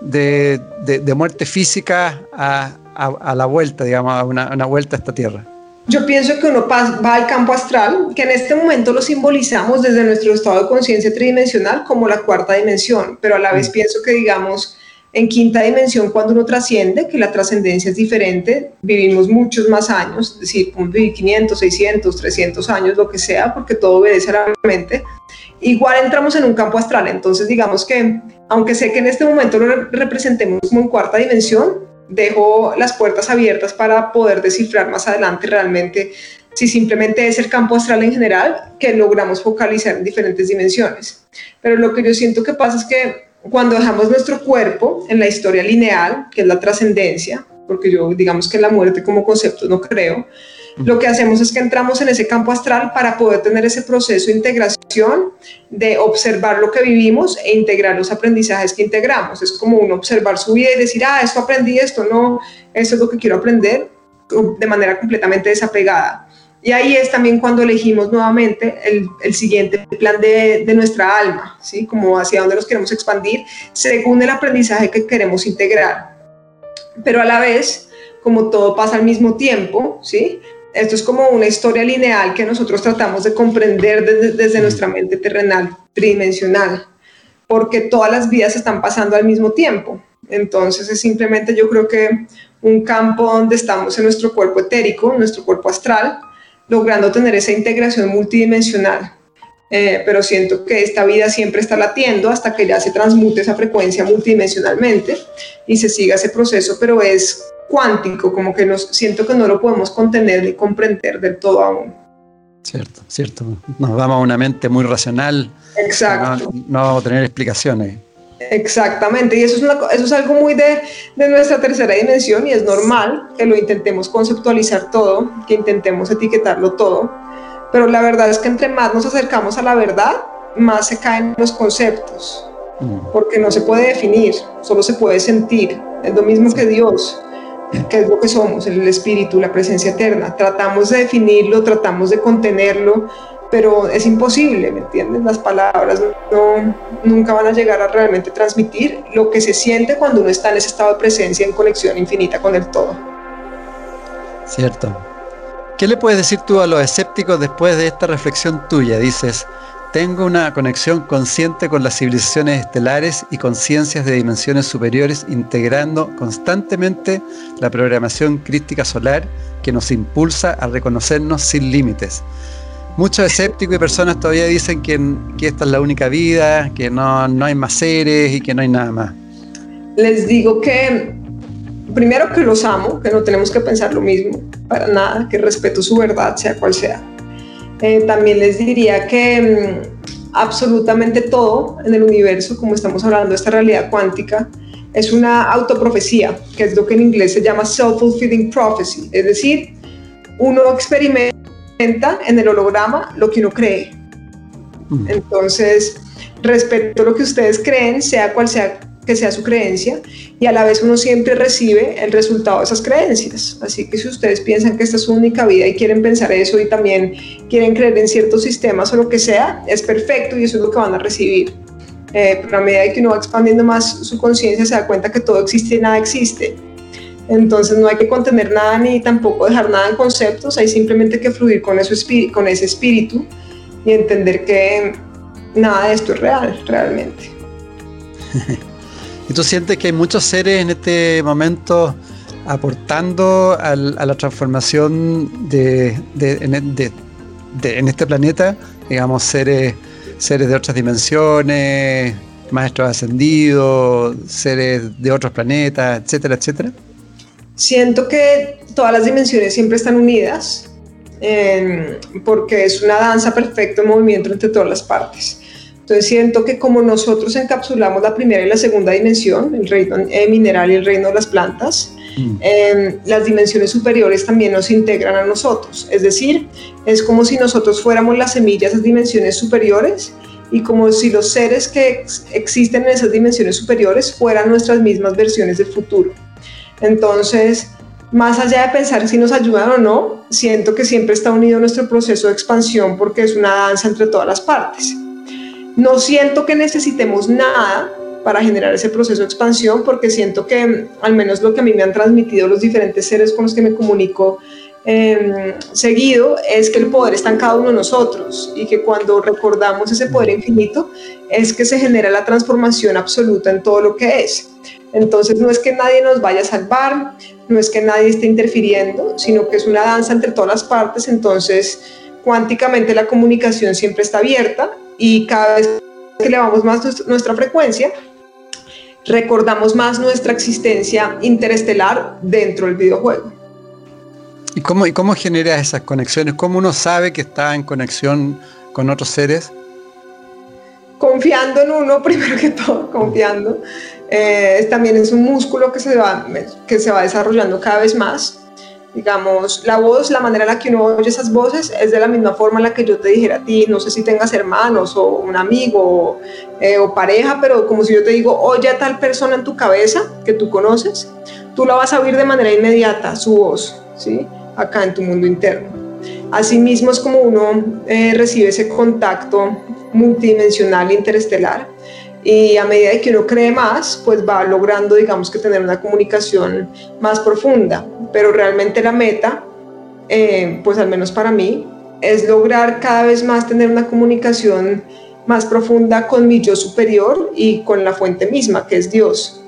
de, muerte física a, la vuelta, digamos, a una, vuelta a esta tierra? Yo pienso que uno va al campo astral, que en este momento lo simbolizamos desde nuestro estado de conciencia tridimensional como la cuarta dimensión, pero a la vez mm. pienso que, digamos, en quinta dimensión cuando uno trasciende, que la trascendencia es diferente, vivimos muchos más años, es decir, vivir 500, 600, 300 años, lo que sea, porque todo obedece a la mente. Igual entramos en un campo astral, entonces digamos que, aunque sé que en este momento lo representemos como en cuarta dimensión, dejo las puertas abiertas para poder descifrar más adelante realmente si simplemente es el campo astral en general que logramos focalizar en diferentes dimensiones. Pero lo que yo siento que pasa es que cuando dejamos nuestro cuerpo en la historia lineal, que es la trascendencia, porque yo digamos que la muerte como concepto no creo, lo que hacemos es que entramos en ese campo astral para poder tener ese proceso de integración, de observar lo que vivimos e integrar los aprendizajes que integramos. Es como uno observar su vida y decir, ah, esto aprendí, esto no, eso es lo que quiero aprender, de manera completamente desapegada. Y ahí es también cuando elegimos nuevamente el, el siguiente plan de, de, nuestra alma, ¿sí? Como hacia dónde nos queremos expandir, según el aprendizaje que queremos integrar. Pero a la vez, como todo pasa al mismo tiempo, ¿sí? Esto es como una historia lineal que nosotros tratamos de comprender desde, desde nuestra mente terrenal, tridimensional, porque todas las vidas están pasando al mismo tiempo. Entonces es simplemente yo creo que un campo donde estamos en nuestro cuerpo etérico, nuestro cuerpo astral, logrando tener esa integración multidimensional. Eh, pero siento que esta vida siempre está latiendo hasta que ya se transmute esa frecuencia multidimensionalmente y se siga ese proceso, pero es cuántico, como que nos, siento que no lo podemos contener ni comprender del todo aún. Cierto, cierto. Nos vamos a una mente muy racional. Exacto. No, no vamos a tener explicaciones. Exactamente, y eso es, una, eso es algo muy de, de, nuestra tercera dimensión y es normal que lo intentemos conceptualizar todo, que intentemos etiquetarlo todo, pero la verdad es que entre más nos acercamos a la verdad, más se caen los conceptos, mm. porque no se puede definir, solo se puede sentir, es lo mismo que Dios, que es lo que somos, el espíritu, la presencia eterna, tratamos de definirlo, tratamos de contenerlo, pero es imposible, ¿me entiendes? Las palabras no, nunca van a llegar a realmente transmitir lo que se siente cuando uno está en ese estado de presencia en conexión infinita con el todo. Cierto. ¿Qué le puedes decir tú a los escépticos después de esta reflexión tuya? Dices, tengo una conexión consciente con las civilizaciones estelares y conciencias de dimensiones superiores, integrando constantemente la programación crística solar que nos impulsa a reconocernos sin límites muchos escépticos y personas todavía dicen que, esta es la única vida, que no, no, hay más seres y que no hay nada más. Les digo que primero que los amo, que no tenemos que pensar lo mismo, para nada, que respeto su verdad, sea cual sea. Eh, también les diría que mm, absolutamente todo en el universo, como estamos hablando de esta realidad cuántica, es una autoprofecía, que es lo que en inglés se llama self-fulfilling prophecy, es decir, uno experimenta en el holograma lo que uno cree. Mm. Entonces, respeto lo que ustedes creen, sea cual sea que sea su creencia, y a la vez uno siempre recibe el resultado de esas creencias. Así que si ustedes piensan que esta es su única vida y quieren pensar eso y también quieren creer en ciertos sistemas o lo que sea, es perfecto y eso es lo que van a recibir. Eh, pero a medida que uno va expandiendo más su conciencia, se da cuenta que todo existe y nada existe entonces no hay que contener nada ni tampoco dejar nada en conceptos, hay simplemente que fluir con, eso, con ese espíritu y entender que nada de esto es real, realmente. ¿Y tú sientes que hay muchos seres en este momento aportando a la transformación de, en, este planeta? Digamos, seres, seres de otras dimensiones, maestros ascendidos, seres de otros planetas, etcétera, etcétera. Siento que todas las dimensiones siempre están unidas eh, porque es una danza perfecta en movimiento entre todas las partes. Entonces siento que como nosotros encapsulamos la primera y la segunda dimensión, el reino eh, mineral y el reino de las plantas, mm. eh, las dimensiones superiores también nos integran a nosotros. Es decir, es como si nosotros fuéramos las semillas de esas dimensiones superiores y como si los seres que existen en esas dimensiones superiores fueran nuestras mismas versiones del futuro. Entonces, más allá de pensar si nos ayudan o no, siento que siempre está unido nuestro proceso de expansión porque es una danza entre todas las partes. No siento que necesitemos nada para generar ese proceso de expansión porque siento que al menos lo que a mí me han transmitido los diferentes seres con los que me comunico eh, seguido es que el poder está en cada uno de nosotros y que cuando recordamos ese poder infinito es que se genera la transformación absoluta en todo lo que es. Entonces no es que nadie nos vaya a salvar, no es que nadie esté interfiriendo, sino que es una danza entre todas las partes, entonces cuánticamente la comunicación siempre está abierta y cada vez que elevamos más nuestra frecuencia, recordamos más nuestra existencia interestelar dentro del videojuego. ¿Y cómo, ¿Y cómo genera esas conexiones? ¿Cómo uno sabe que está en conexión con otros seres? Confiando en uno, primero que todo, confiando. Eh, también es un músculo que se, va, que se va desarrollando cada vez más. Digamos, la voz, la manera en la que uno oye esas voces es de la misma forma en la que yo te dijera a ti, no sé si tengas hermanos o un amigo o, eh, o pareja, pero como si yo te digo, oye a tal persona en tu cabeza que tú conoces, tú la vas a oír de manera inmediata, su voz, ¿sí? acá en tu mundo interno. Asimismo es como uno eh, recibe ese contacto multidimensional interestelar y a medida que uno cree más, pues va logrando, digamos que tener una comunicación más profunda, pero realmente la meta, eh, pues al menos para mí, es lograr cada vez más tener una comunicación más profunda con mi yo superior y con la fuente misma, que es Dios.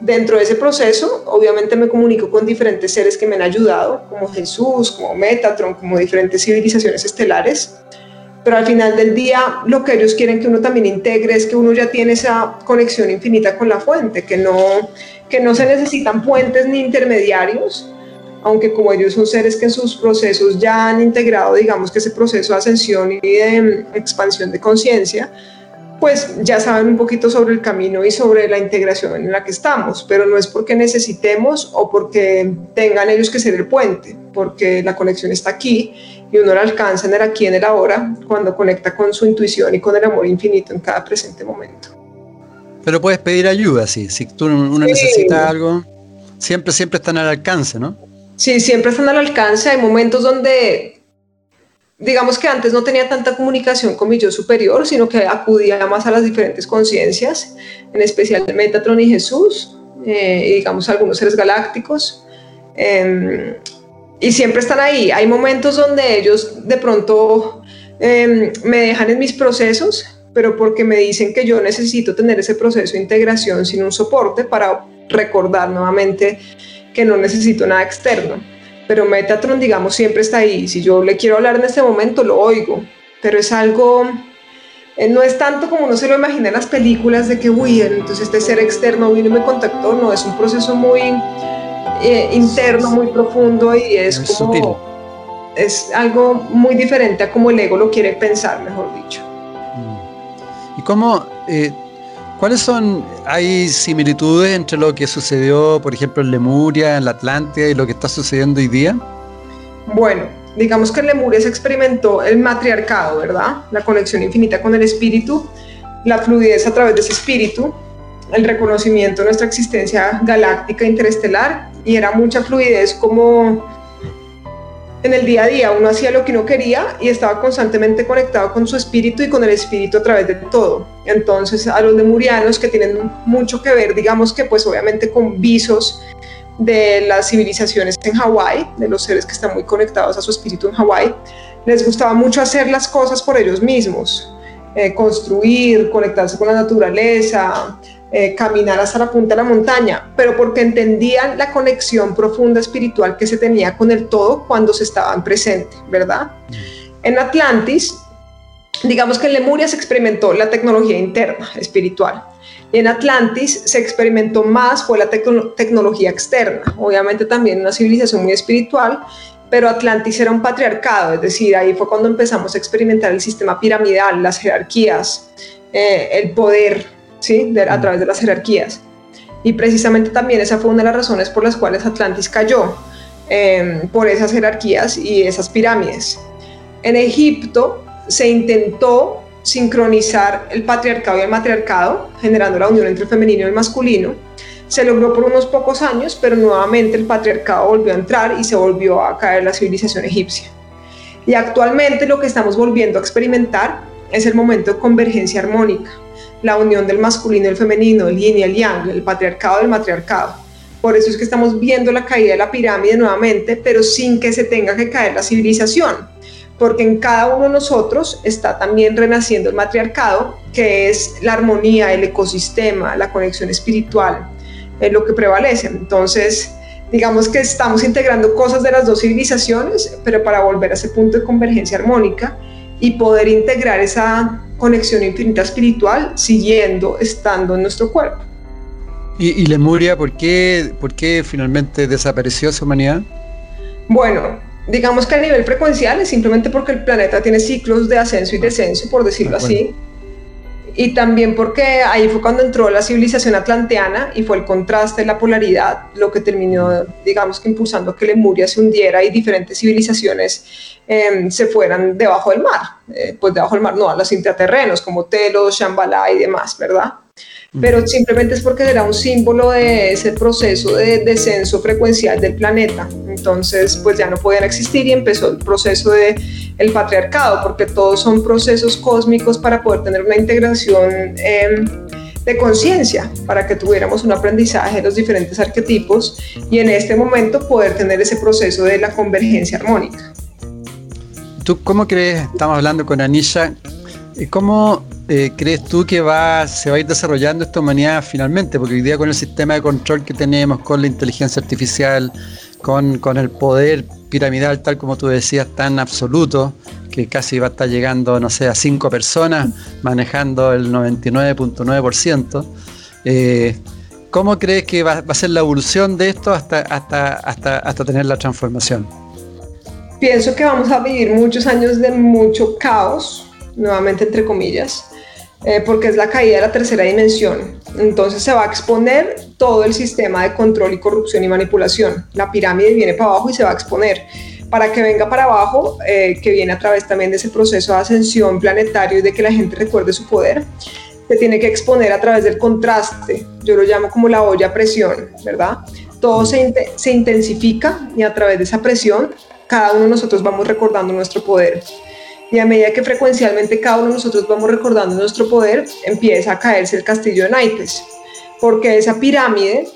Dentro de ese proceso, obviamente me comunico con diferentes seres que me han ayudado, como Jesús, como Metatron, como diferentes civilizaciones estelares, pero al final del día lo que ellos quieren que uno también integre es que uno ya tiene esa conexión infinita con la fuente, que no, que no se necesitan puentes ni intermediarios, aunque como ellos son seres que en sus procesos ya han integrado, digamos que ese proceso de ascensión y de mm, expansión de conciencia, pues ya saben un poquito sobre el camino y sobre la integración en la que estamos, pero no es porque necesitemos o porque tengan ellos que ser el puente, porque la conexión está aquí y uno la alcanza en el aquí, en el ahora, cuando conecta con su intuición y con el amor infinito en cada presente momento. Pero puedes pedir ayuda, sí, si tú uno necesita algo, siempre, siempre están al alcance, ¿no? Sí, siempre están al alcance, hay momentos donde digamos que antes no tenía tanta comunicación con mi yo superior, sino que acudía más a las diferentes conciencias, en especial Metatron y Jesús, eh, y digamos algunos seres galácticos. Em, y siempre están ahí. Hay momentos donde ellos de pronto em, me dejan en mis procesos, pero porque me dicen que yo necesito tener ese proceso de integración sin un soporte para recordar nuevamente que no necesito nada externo pero Metatron, digamos, siempre está ahí. Si yo le quiero hablar en este momento, lo oigo, pero es algo, eh, no es tanto como uno se lo imagina en las películas de que, uy, entonces este ser externo vino y me contactó, no, es un proceso muy eh, interno, muy profundo y es, como, es algo muy diferente a como el ego lo quiere pensar, mejor dicho. ¿Y cómo... Eh, ¿Cuáles son, hay similitudes entre lo que sucedió, por ejemplo, en Lemuria, en la Atlántida y lo que está sucediendo hoy día? Bueno, digamos que en Lemuria se experimentó el matriarcado, ¿verdad? La conexión infinita con el espíritu, la fluidez a través de ese espíritu, el reconocimiento de nuestra existencia galáctica interestelar y era mucha fluidez como en el día a día uno hacía lo que uno quería y estaba constantemente conectado con su espíritu y con el espíritu a través de todo. Entonces a los lemurianos que tienen mucho que ver, digamos que pues obviamente con visos de las civilizaciones en Hawái, de los seres que están muy conectados a su espíritu en Hawái, les gustaba mucho hacer las cosas por ellos mismos, eh, construir, conectarse con la naturaleza, eh, caminar hasta la punta de la montaña, pero porque entendían la conexión profunda espiritual que se tenía con el todo cuando se estaban presente, ¿verdad? En Atlantis, digamos que en Lemuria se experimentó la tecnología interna espiritual. Y en Atlantis se experimentó más fue la tecnología externa, obviamente también una civilización muy espiritual, pero Atlantis era un patriarcado, es decir, ahí fue cuando empezamos a experimentar el sistema piramidal, las jerarquías, eh, el poder, ¿sí? a través de las jerarquías. Y precisamente también esa fue una de las razones por las cuales Atlantis cayó, em, por esas jerarquías y esas pirámides. En Egipto se intentó sincronizar el patriarcado y el matriarcado, generando la unión entre el femenino y el masculino. Se logró por unos pocos años, pero nuevamente el patriarcado volvió a entrar y se volvió a caer la civilización egipcia. Y actualmente lo que estamos volviendo a experimentar es el momento de convergencia armónica, la unión del masculino y el femenino, el yin y el yang, el patriarcado y el matriarcado. Por eso es que estamos viendo la caída de la pirámide nuevamente, pero sin que se tenga que caer la civilización, porque en cada uno de nosotros está también renaciendo el matriarcado, que es la armonía, el ecosistema, la conexión espiritual, es lo que prevalece. Entonces, digamos que estamos integrando cosas de las dos civilizaciones, pero para volver a ese punto de convergencia armónica y poder integrar esa conexión infinita espiritual siguiendo estando en nuestro cuerpo. ¿Y, Lemuria, ¿por qué, por qué finalmente desapareció su humanidad? Bueno, digamos que a nivel frecuencial es simplemente porque el planeta tiene ciclos de ascenso y descenso, por decirlo así y también porque ahí fue cuando entró la civilización atlanteana y fue el contraste, la polaridad, lo que terminó, digamos que impulsando que Lemuria se hundiera y diferentes civilizaciones em, se fueran debajo del mar. Eh, pues debajo del mar, no, a los intraterrenos como Telos, Shambhala y demás, ¿verdad? Pero simplemente es porque era un símbolo de ese proceso de descenso frecuencial del planeta. Entonces, pues ya no podían existir y empezó el proceso de el patriarcado, porque todos son procesos cósmicos para poder tener una integración em, de conciencia, para que tuviéramos un aprendizaje de los diferentes arquetipos y en este momento poder tener ese proceso de la convergencia armónica. ¿Tú cómo crees, estamos hablando con Anisha, cómo eh, crees tú que va, se va a ir desarrollando esta humanidad finalmente? Porque hoy día con el sistema de control que tenemos, con la inteligencia artificial, con, con el poder piramidal, tal como tú decías, tan absoluto, que casi va a estar llegando, no sé, a cinco personas manejando el 99.9%. Eh, ¿Cómo crees que va, a ser la evolución de esto hasta, hasta, hasta, hasta tener la transformación? Pienso que vamos a vivir muchos años de mucho caos, nuevamente entre comillas, eh, porque es la caída de la tercera dimensión. Entonces se va a exponer todo el sistema de control y corrupción y manipulación. La pirámide viene para abajo y se va a exponer. Para que venga para abajo, eh, que viene a través también de ese proceso de ascensión planetario y de que la gente recuerde su poder, se tiene que exponer a través del contraste. Yo lo llamo como la olla a presión, ¿verdad? Todo se, se intensifica y a través de esa presión, cada uno de nosotros vamos recordando nuestro poder. Y a medida que frecuencialmente cada uno de nosotros vamos recordando nuestro poder, empieza a caerse el castillo de naipes, porque esa pirámide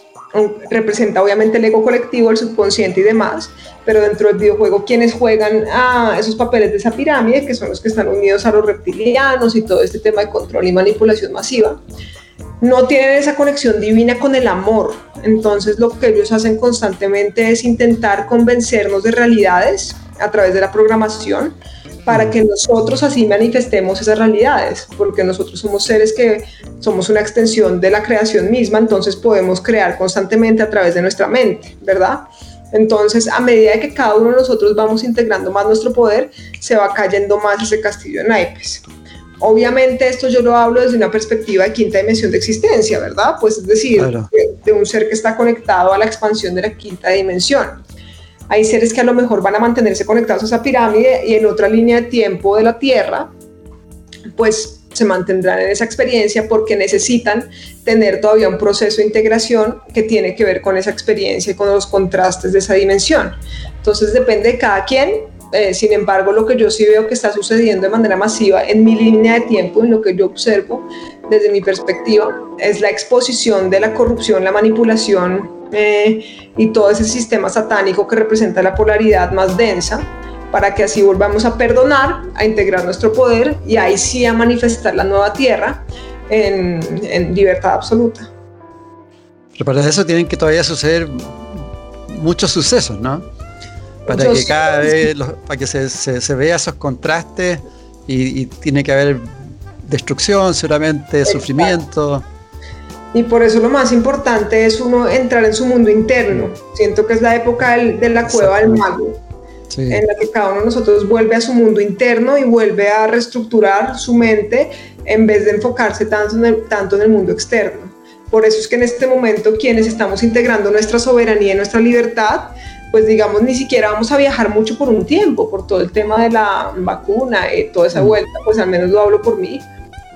representa obviamente el ego colectivo, el subconsciente y demás, pero dentro del videojuego quienes juegan a esos papeles de esa pirámide, que son los que están unidos a los reptilianos y todo este tema de control y manipulación masiva, no tienen esa conexión divina con el amor. Entonces lo que ellos hacen constantemente es intentar convencernos de realidades a través de la programación, para que nosotros así manifestemos esas realidades, porque nosotros somos seres que somos una extensión de la creación misma, entonces podemos crear constantemente a través de nuestra mente, ¿verdad? Entonces, a medida que cada uno de nosotros vamos integrando más nuestro poder, se va cayendo más ese castillo de naipes. Obviamente esto yo lo hablo desde una perspectiva de quinta dimensión de existencia, ¿verdad? Pues es decir, de un ser que está conectado a la expansión de la quinta dimensión. Hay seres que a lo mejor van a mantenerse conectados a esa pirámide y en otra línea de tiempo de la Tierra, pues se mantendrán en esa experiencia porque necesitan tener todavía un proceso de integración que tiene que ver con esa experiencia y con los contrastes de esa dimensión. Entonces depende de cada quien. Eh, sin embargo, lo que yo sí veo que está sucediendo de manera masiva en mi línea de tiempo, en lo que yo observo desde mi perspectiva, es la exposición de la corrupción, la manipulación eh, y todo ese sistema satánico que representa la polaridad más densa, para que así volvamos a perdonar, a integrar nuestro poder y ahí sí a manifestar la nueva tierra en, libertad absoluta. Pero para eso tienen que todavía suceder muchos sucesos, ¿no? Para que cada vez, para que se, se, vea esos contrastes y, y, tiene que haber destrucción, seguramente, sufrimiento. Y por eso lo más importante es uno entrar en su mundo interno. Siento que es la época de la cueva del mago, en la que cada uno de nosotros vuelve a su mundo interno y vuelve a reestructurar su mente en vez de enfocarse tanto en el, tanto en el mundo externo. Por eso es que en este momento quienes estamos integrando nuestra soberanía y nuestra libertad, pues digamos, ni siquiera vamos a viajar mucho por un tiempo, por todo el tema de la vacuna y toda esa mm. vuelta, pues al menos lo hablo por mí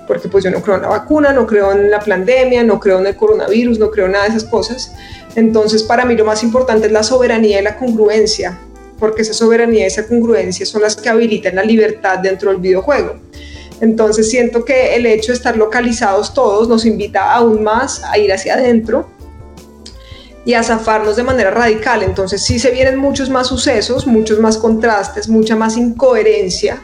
porque pues yo no creo en la vacuna, no creo en la pandemia, no creo en el coronavirus, no creo en nada de esas cosas. Entonces, para mí lo más importante es la soberanía y la congruencia, porque esa soberanía y esa congruencia son las que habilitan la libertad dentro del videojuego. Entonces, siento que el hecho de estar localizados todos nos invita aún más a ir hacia adentro y a zafarnos de manera radical. Entonces, sí se vienen muchos más sucesos, muchos más contrastes, mucha más incoherencia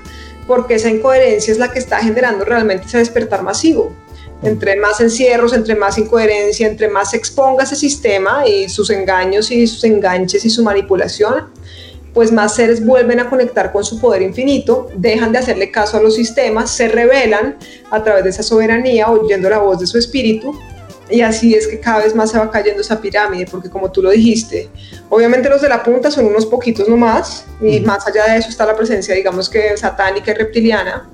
porque esa incoherencia es la que está generando realmente ese despertar masivo. Entre más encierros, entre más incoherencia, entre más se exponga ese sistema y sus engaños y sus enganches y su manipulación, pues más seres vuelven a conectar con su poder infinito, dejan de hacerle caso a los sistemas, se revelan a través de esa soberanía, oyendo la voz de su espíritu, y así es que cada vez más se va cayendo esa pirámide, porque como tú lo dijiste, obviamente los de la punta son unos poquitos nomás, y más allá de eso está la presencia, digamos que satánica y reptiliana,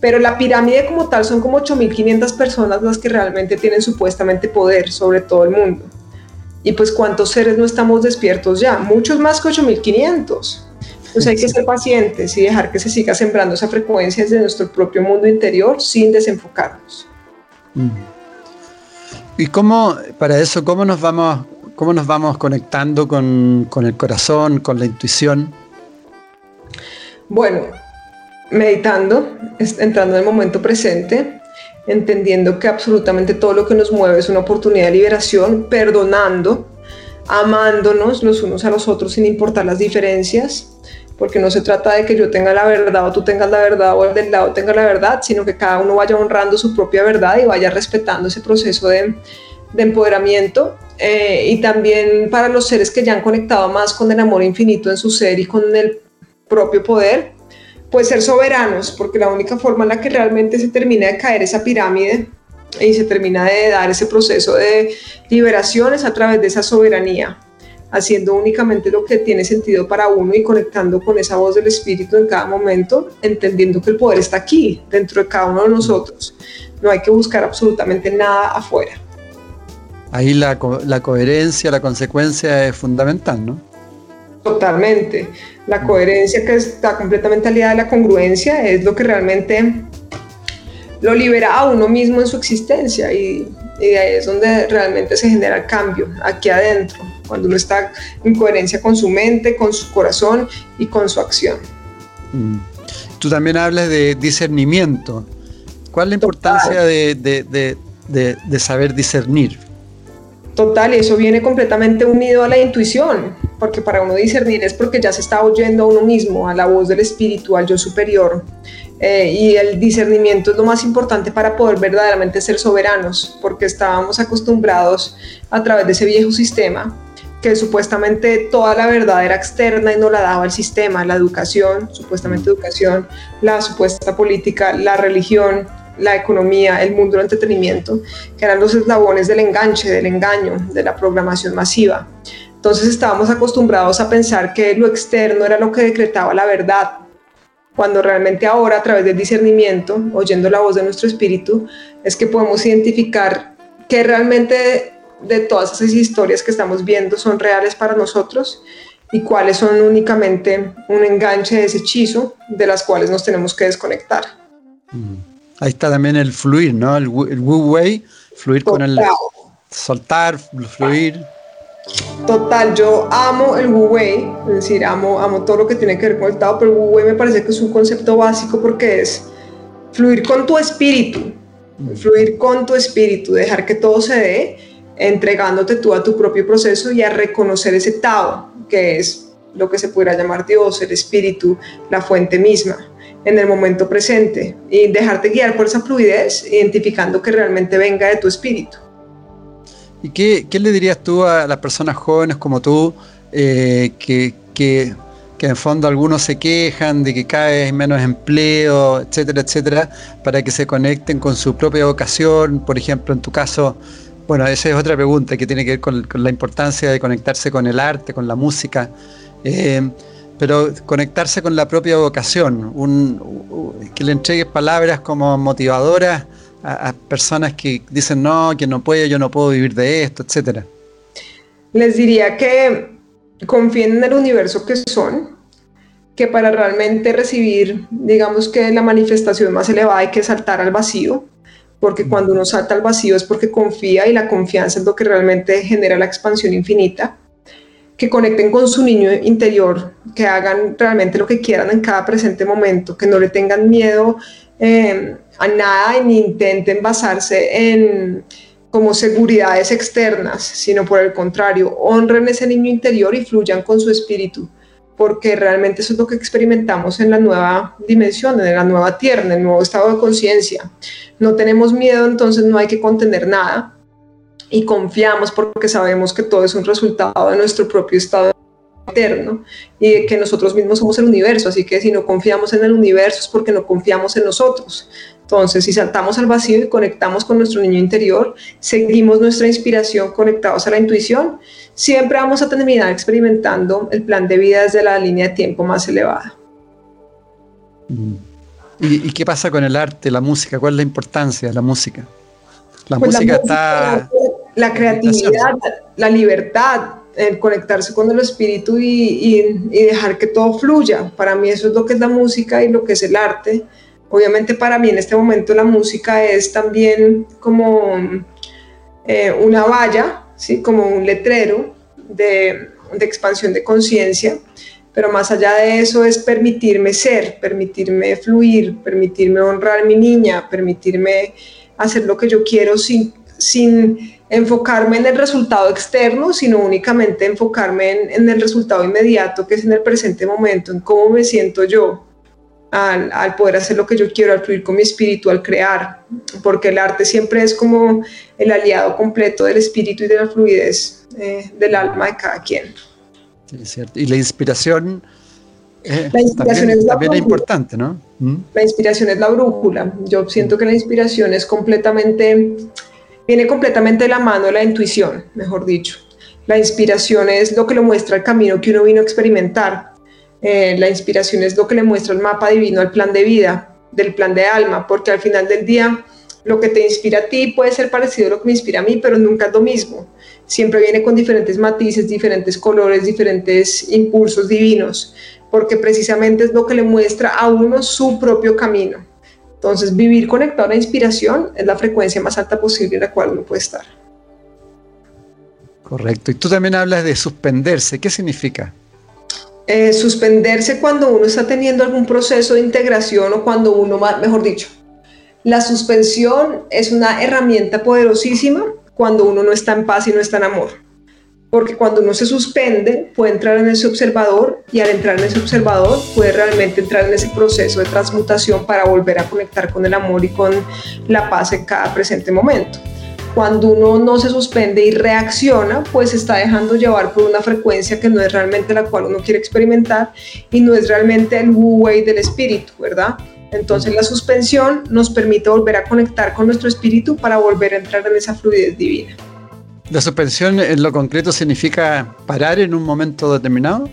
pero la pirámide como tal son como 8.500 personas las que realmente tienen supuestamente poder sobre todo el mundo. Y pues cuántos seres no estamos despiertos ya, muchos más que 8500. Pues hay que ser pacientes y dejar que se siga sembrando esa frecuencia desde nuestro propio mundo interior sin desenfocarnos. ¿Y cómo, para eso, cómo nos vamos, cómo nos vamos conectando con, con el corazón, con la intuición? Bueno, meditando, entrando en el momento presente, entendiendo que absolutamente todo lo que nos mueve es una oportunidad de liberación, perdonando, amándonos los unos a los otros sin importar las diferencias, porque no se trata de que yo tenga la verdad o tú tengas la verdad o el del lado tenga la verdad, sino que cada uno vaya honrando su propia verdad y vaya respetando ese proceso de, empoderamiento. Eh, y también para los seres que ya han conectado más con el amor infinito en su ser y con el propio poder, pues ser soberanos, porque la única forma en la que realmente se termina de caer esa pirámide y se termina de dar ese proceso de liberación es a través de esa soberanía, haciendo únicamente lo que tiene sentido para uno y conectando con esa voz del espíritu en cada momento, entendiendo que el poder está aquí, dentro de cada uno de nosotros. No hay que buscar absolutamente nada afuera. Ahí la, la coherencia, la consecuencia es fundamental, ¿no? Totalmente. La coherencia que está completamente aliada a la congruencia es lo que realmente lo libera a uno mismo en su existencia y, ahí es donde realmente se genera el cambio, aquí adentro, cuando uno está en coherencia con su mente, con su corazón y con su acción. Mm. Tú también hablas de discernimiento. ¿Cuál es la importancia de, de saber discernir? Total, y eso viene completamente unido a la intuición, porque para uno discernir es porque ya se está oyendo a uno mismo, a la voz del espíritu, al yo superior. Eh, y el discernimiento es lo más importante para poder verdaderamente ser soberanos, porque estábamos acostumbrados a través de ese viejo sistema que supuestamente toda la verdad era externa y no la daba el sistema, la educación, supuestamente educación, la supuesta política, la religión, la economía, el mundo del entretenimiento, que eran los eslabones del enganche, del engaño, de la programación masiva. Entonces estábamos acostumbrados a pensar que lo externo era lo que decretaba la verdad, cuando realmente ahora a través del discernimiento, oyendo la voz de nuestro espíritu, es que podemos identificar que realmente de todas esas historias que estamos viendo son reales para nosotros y cuáles son únicamente un enganche de ese hechizo de las cuales nos tenemos que desconectar. Mm. Ahí está también el fluir, ¿no? El, Wu Wei, fluir con el soltar, fluir. Total, yo amo el Wu Wei, es decir, amo, amo todo lo que tiene que ver con el Tao, pero el Wu Wei me parece que es un concepto básico porque es fluir con tu espíritu, fluir con tu espíritu, dejar que todo se dé, entregándote tú a tu propio proceso y a reconocer ese Tao, que es lo que se pudiera llamar Dios, el espíritu, la fuente misma en el momento presente y dejarte guiar por esa fluidez, identificando que realmente venga de tu espíritu. ¿Y qué, qué le dirías tú a las personas jóvenes como tú, eh, que, que, que, en fondo algunos se quejan de que cada vez hay menos empleo, etcétera, etcétera, para que se conecten con su propia vocación? Por ejemplo, en tu caso, bueno, esa es otra pregunta que tiene que ver con, la importancia de conectarse con el arte, con la música. Eh, pero conectarse con la propia vocación, que le entregues palabras como motivadoras a, personas que dicen no, que no puedo, yo no puedo vivir de esto, etcétera. Les diría que confíen en el universo que son, que para realmente recibir, digamos que la manifestación más elevada hay que saltar al vacío, porque cuando uno salta al vacío es porque confía y la confianza es lo que realmente genera la expansión infinita. Que conecten con su niño interior, que hagan realmente lo que quieran en cada presente momento, que no le tengan miedo eh, a nada ni intenten basarse en como seguridades externas, sino por el contrario, honren ese niño interior y fluyan con su espíritu, porque realmente eso es lo que experimentamos en la nueva dimensión, en la nueva tierra, en el nuevo estado de conciencia. No tenemos miedo, entonces no hay que contener nada y confiamos porque sabemos que todo es un resultado de nuestro propio estado eterno y que nosotros mismos somos el universo, así que si no confiamos en el universo es porque no confiamos en nosotros. Entonces, si saltamos al vacío y conectamos con nuestro niño interior, seguimos nuestra inspiración conectados a la intuición, siempre vamos a terminar experimentando el plan de vida desde la línea de tiempo más elevada. Mm. ¿Y, qué pasa con el arte, la música? ¿Cuál es la importancia de la música? La pues música está... La creatividad, la libertad, el conectarse con el espíritu y, y, dejar que todo fluya. Para mí eso es lo que es la música y lo que es el arte. Obviamente para mí en este momento la música es también como eh, una valla, ¿sí? como un letrero de, expansión de conciencia, pero más allá de eso es permitirme ser, permitirme fluir, permitirme honrar a mi niña, permitirme hacer lo que yo quiero sin, enfocarme en el resultado externo, sino únicamente enfocarme en, en el resultado inmediato, que es en el presente momento, en cómo me siento yo al, poder hacer lo que yo quiero, al fluir con mi espíritu, al crear, porque el arte siempre es como el aliado completo del espíritu y de la fluidez eh, del alma de cada quien. Sí, es cierto. Y la inspiración, eh, también, es, importante, ¿no? ¿Mm? La inspiración es la brújula. Yo siento que la inspiración es completamente, viene completamente de la mano de la intuición, mejor dicho. La inspiración es lo que lo muestra el camino que uno vino a experimentar eh, la inspiración es lo que le muestra el mapa divino al plan de vida, del plan de alma, porque al final del día lo que te inspira a ti puede ser parecido a lo que me inspira a mí, pero nunca es lo mismo. Siempre viene con diferentes matices, diferentes colores, diferentes impulsos divinos, porque precisamente es lo que le muestra a uno su propio camino. Entonces, vivir conectado a la inspiración es la frecuencia más alta posible en la cual uno puede estar. Correcto. Y tú también hablas de suspenderse. ¿Qué significa? Eh, suspenderse cuando uno está teniendo algún proceso de integración o cuando uno, mejor dicho, la suspensión es una herramienta poderosísima cuando uno no está en paz y no está en amor. Porque cuando uno se suspende, puede entrar en ese observador y al entrar en ese observador puede realmente entrar en ese proceso de transmutación para volver a conectar con el amor y con la paz en cada presente momento cuando uno no se suspende y reacciona, pues está dejando llevar por una frecuencia que no es realmente la cual uno quiere experimentar y no es realmente el wu wei del espíritu, ¿verdad? Entonces la suspensión nos permite volver a conectar con nuestro espíritu para volver a entrar en esa fluidez divina. ¿La suspensión en lo concreto significa parar en un momento determinado?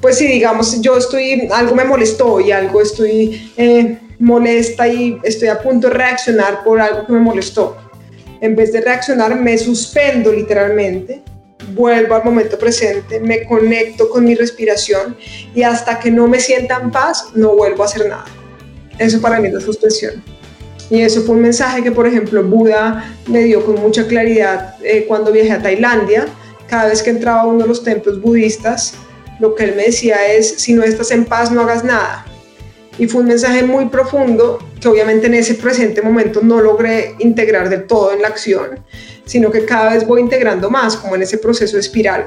Pues sí, digamos, yo estoy, algo me molestó y algo estoy eh, molesta y estoy a punto de reaccionar por algo que me molestó en vez de reaccionar, me suspendo literalmente, vuelvo al momento presente, me conecto con mi respiración y hasta que no me sienta en paz, no vuelvo a hacer nada. Eso para mí es la suspensión. Y eso fue un mensaje que, por ejemplo, Buda me dio con mucha claridad eh, cuando viajé a Tailandia. Cada vez que entraba a uno de los templos budistas, lo que él me decía es, si no estás en paz, no hagas nada. Y fue un mensaje muy profundo que obviamente en ese presente momento no logré integrar del todo en la acción, sino que cada vez voy integrando más, como en ese proceso de espiral.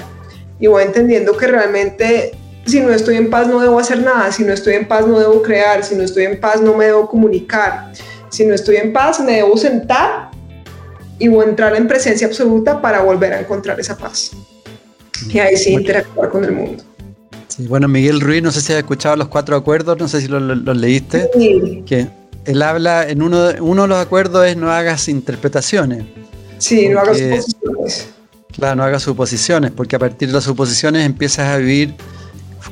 Y voy entendiendo que realmente si no estoy en paz no debo hacer nada, si no estoy en paz no debo crear, si no estoy en paz no me debo comunicar, si no estoy en paz me debo sentar y voy a entrar en presencia absoluta para volver a encontrar esa paz. Y ahí sí interactuar con el mundo bueno, Miguel Ruiz, no sé si has escuchado los cuatro acuerdos, no sé si los, leíste. Sí. Que él habla, en uno, uno de los acuerdos es no hagas interpretaciones. Sí, no hagas suposiciones. Claro, no hagas suposiciones, porque a partir de las suposiciones empiezas a vivir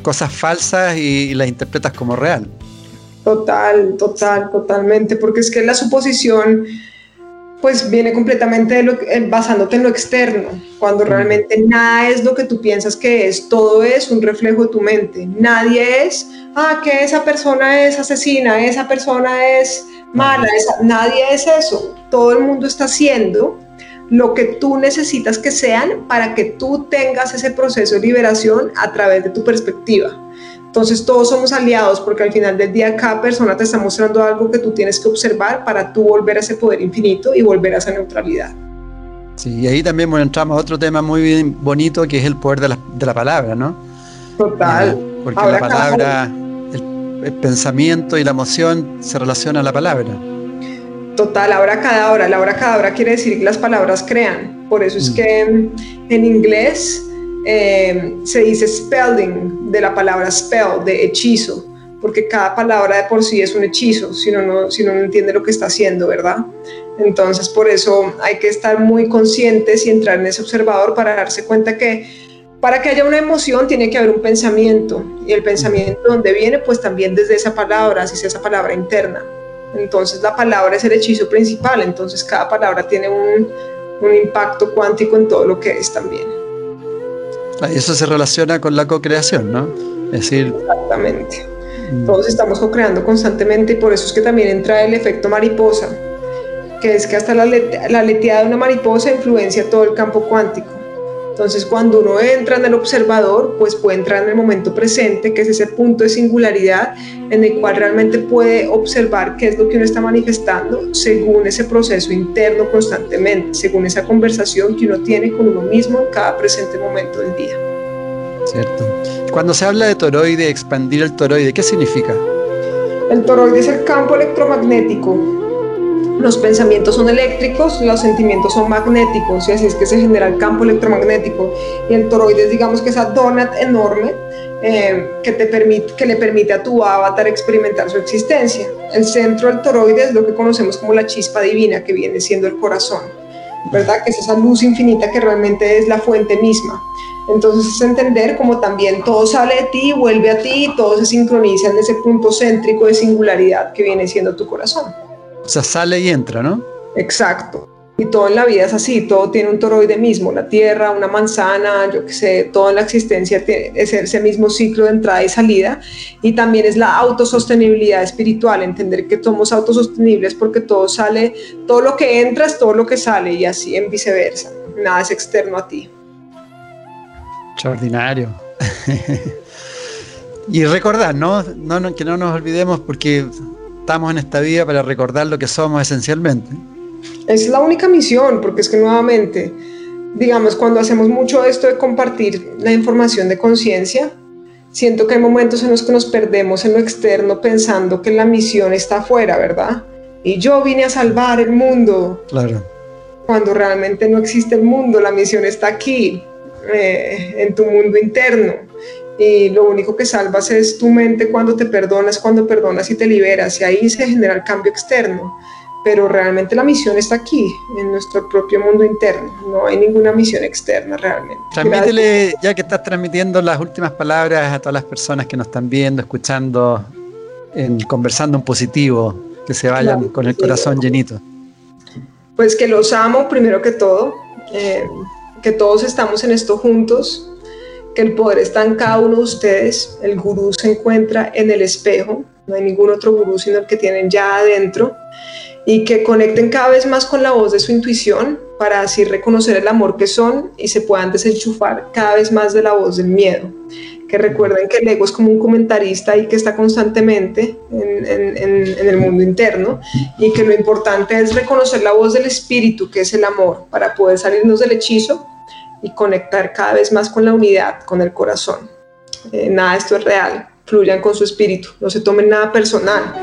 cosas falsas y, y las interpretas como real. Total, total, totalmente, porque es que la suposición pues viene completamente de lo, eh, basándote en lo externo, cuando realmente nada es lo que tú piensas que es, todo es un reflejo de tu mente. Nadie es, ah, que esa persona es asesina, esa persona es mala, nadie es eso. Todo el mundo está haciendo lo que tú necesitas que sean para que tú tengas ese proceso de liberación a través de tu perspectiva. Entonces todos somos aliados porque al final del día cada persona te está mostrando algo que tú tienes que observar para tú volver a ese poder infinito y volver a esa neutralidad. Sí, y ahí también bueno, entramos a otro tema muy bonito que es el poder de la, de la palabra, ¿no? Total. porque la palabra, el, pensamiento y la emoción se relacionan a la palabra. Total, ahora cada hora. La hora cada hora quiere decir que las palabras crean. Por eso es mm. que en inglés eh, se dice spelling de la palabra spell, de hechizo, porque cada palabra de por sí es un hechizo, si uno no, si no entiende lo que está haciendo, ¿verdad? Entonces, por eso hay que estar muy conscientes y entrar en ese observador para darse cuenta que para que haya una emoción tiene que haber un pensamiento, y el pensamiento donde viene, pues también desde esa palabra, si es esa palabra interna. Entonces, la palabra es el hechizo principal, entonces cada palabra tiene un impacto cuántico en todo lo que es también. Eso se relaciona con la co-creación, ¿no? Es decir... Exactamente. Mm. Todos estamos co-creando constantemente y por eso es que también entra el efecto mariposa, que es que hasta la, la leteada de una mariposa influencia todo el campo cuántico. Entonces, cuando uno entra en el observador, pues puede entrar en el momento presente, que es ese punto de singularidad en el cual realmente puede observar qué es lo que uno está manifestando según ese proceso interno constantemente, según esa conversación que uno tiene con uno mismo en cada presente momento del día. Cierto. Cuando se habla de toroide, expandir el toroide, ¿qué significa? El toroide es el campo electromagnético los pensamientos son eléctricos, los sentimientos son magnéticos y así es que se genera el campo electromagnético. Y el toroide es, digamos que esa donut enorme eh, que, te permite, que le permite a tu avatar experimentar su existencia. El centro del toroide es lo que conocemos como la chispa divina, que viene siendo el corazón, ¿verdad? Que es esa luz infinita que realmente es la fuente misma. Entonces es entender como también todo sale de ti, vuelve a ti, todo se sincroniza en ese punto céntrico de singularidad que viene siendo tu corazón. O sea, sale y entra, ¿no? Exacto. Y todo en la vida es así, todo tiene un toroide mismo, la tierra, una manzana, yo qué sé, todo en la existencia tiene ese mismo ciclo de entrada y salida. Y también es la autosostenibilidad espiritual, entender que somos autosostenibles porque todo sale, todo lo que entra es todo lo que sale y así en viceversa, nada es externo a ti. Extraordinario. y recordar, ¿no? No, Que no nos olvidemos porque estamos en esta vida para recordar lo que somos esencialmente. Es la única misión, porque es que nuevamente, digamos, cuando hacemos mucho esto de compartir la información de conciencia, siento que hay momentos en los que nos perdemos en lo externo pensando que la misión está afuera, ¿verdad? Y yo vine a salvar el mundo. Claro. Cuando realmente no existe el mundo, la misión está aquí, eh, en tu mundo interno y lo único que salvas es tu mente cuando te perdonas, cuando perdonas y te liberas, y ahí se genera el cambio externo. Pero realmente la misión está aquí, en nuestro propio mundo interno, no hay ninguna misión externa realmente. Transmítele, ya que estás transmitiendo las últimas palabras a todas las personas que nos están viendo, escuchando, en, conversando en positivo, que se vayan con el corazón llenito. Pues que los amo primero que todo, eh, que todos estamos en esto juntos, el poder está en cada uno de ustedes, el gurú se encuentra en el espejo, no hay ningún otro gurú sino el que tienen ya adentro, y que conecten cada vez más con la voz de su intuición para así reconocer el amor que son y se puedan desenchufar cada vez más de la voz del miedo. Que recuerden que el ego es como un comentarista y que está constantemente en, en el mundo interno y que lo importante es reconocer la voz del espíritu, que es el amor, para poder salirnos del hechizo y conectar cada vez más con la unidad, con el corazón. Eh, nada esto es real, fluyan con su espíritu, no se tomen nada personal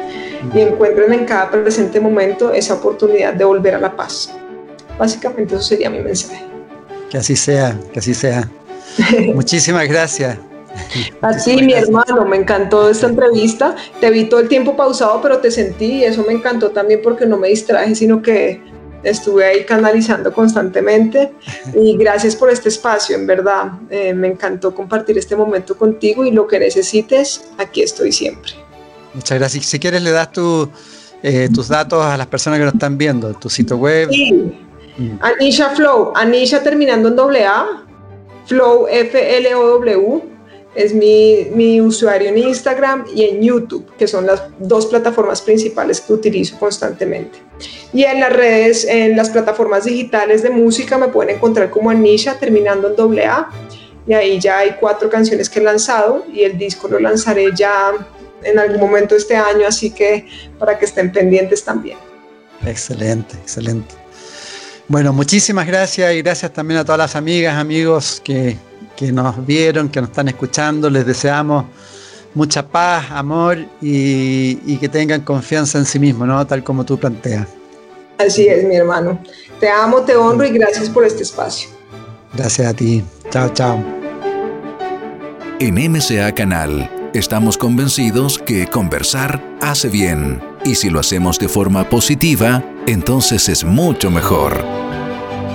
y encuentren en cada presente momento esa oportunidad de volver a la paz. Básicamente eso sería mi mensaje. Que así sea, que así sea. Muchísimas gracias. Así, mi hermano, me encantó esta entrevista. Te vi todo el tiempo pausado, pero te sentí y eso me encantó también porque no me distraje, sino que estuve ahí canalizando constantemente y gracias por este espacio, en verdad. Eh, me encantó compartir este momento contigo y lo que necesites, aquí estoy siempre. Muchas gracias. Si quieres, le das eh, tus datos a las personas que nos están viendo, tu sitio web. Sí. Mm. Anisha Flow, Anisha terminando en doble A, Flow F-L-O-W es mi, usuario en Instagram y en YouTube, que son las dos plataformas principales que utilizo constantemente. Y en las redes, en las plataformas digitales de música, me pueden encontrar como Anisha, terminando en doble A. Y ahí ya hay cuatro canciones que he lanzado y el disco lo lanzaré ya en algún momento este año, así que para que estén pendientes también. Excelente, excelente. Bueno, muchísimas gracias y gracias también a todas las amigas, amigos que que nos vieron, que nos están escuchando. Les deseamos mucha paz, amor y, que tengan confianza en sí mismos, ¿no? Tal como tú planteas. Así es, mi hermano. Te amo, te honro y gracias por este espacio. Gracias a ti. Chao, chao. En MCA Canal estamos convencidos que conversar hace bien y si lo hacemos de forma positiva, entonces es mucho mejor.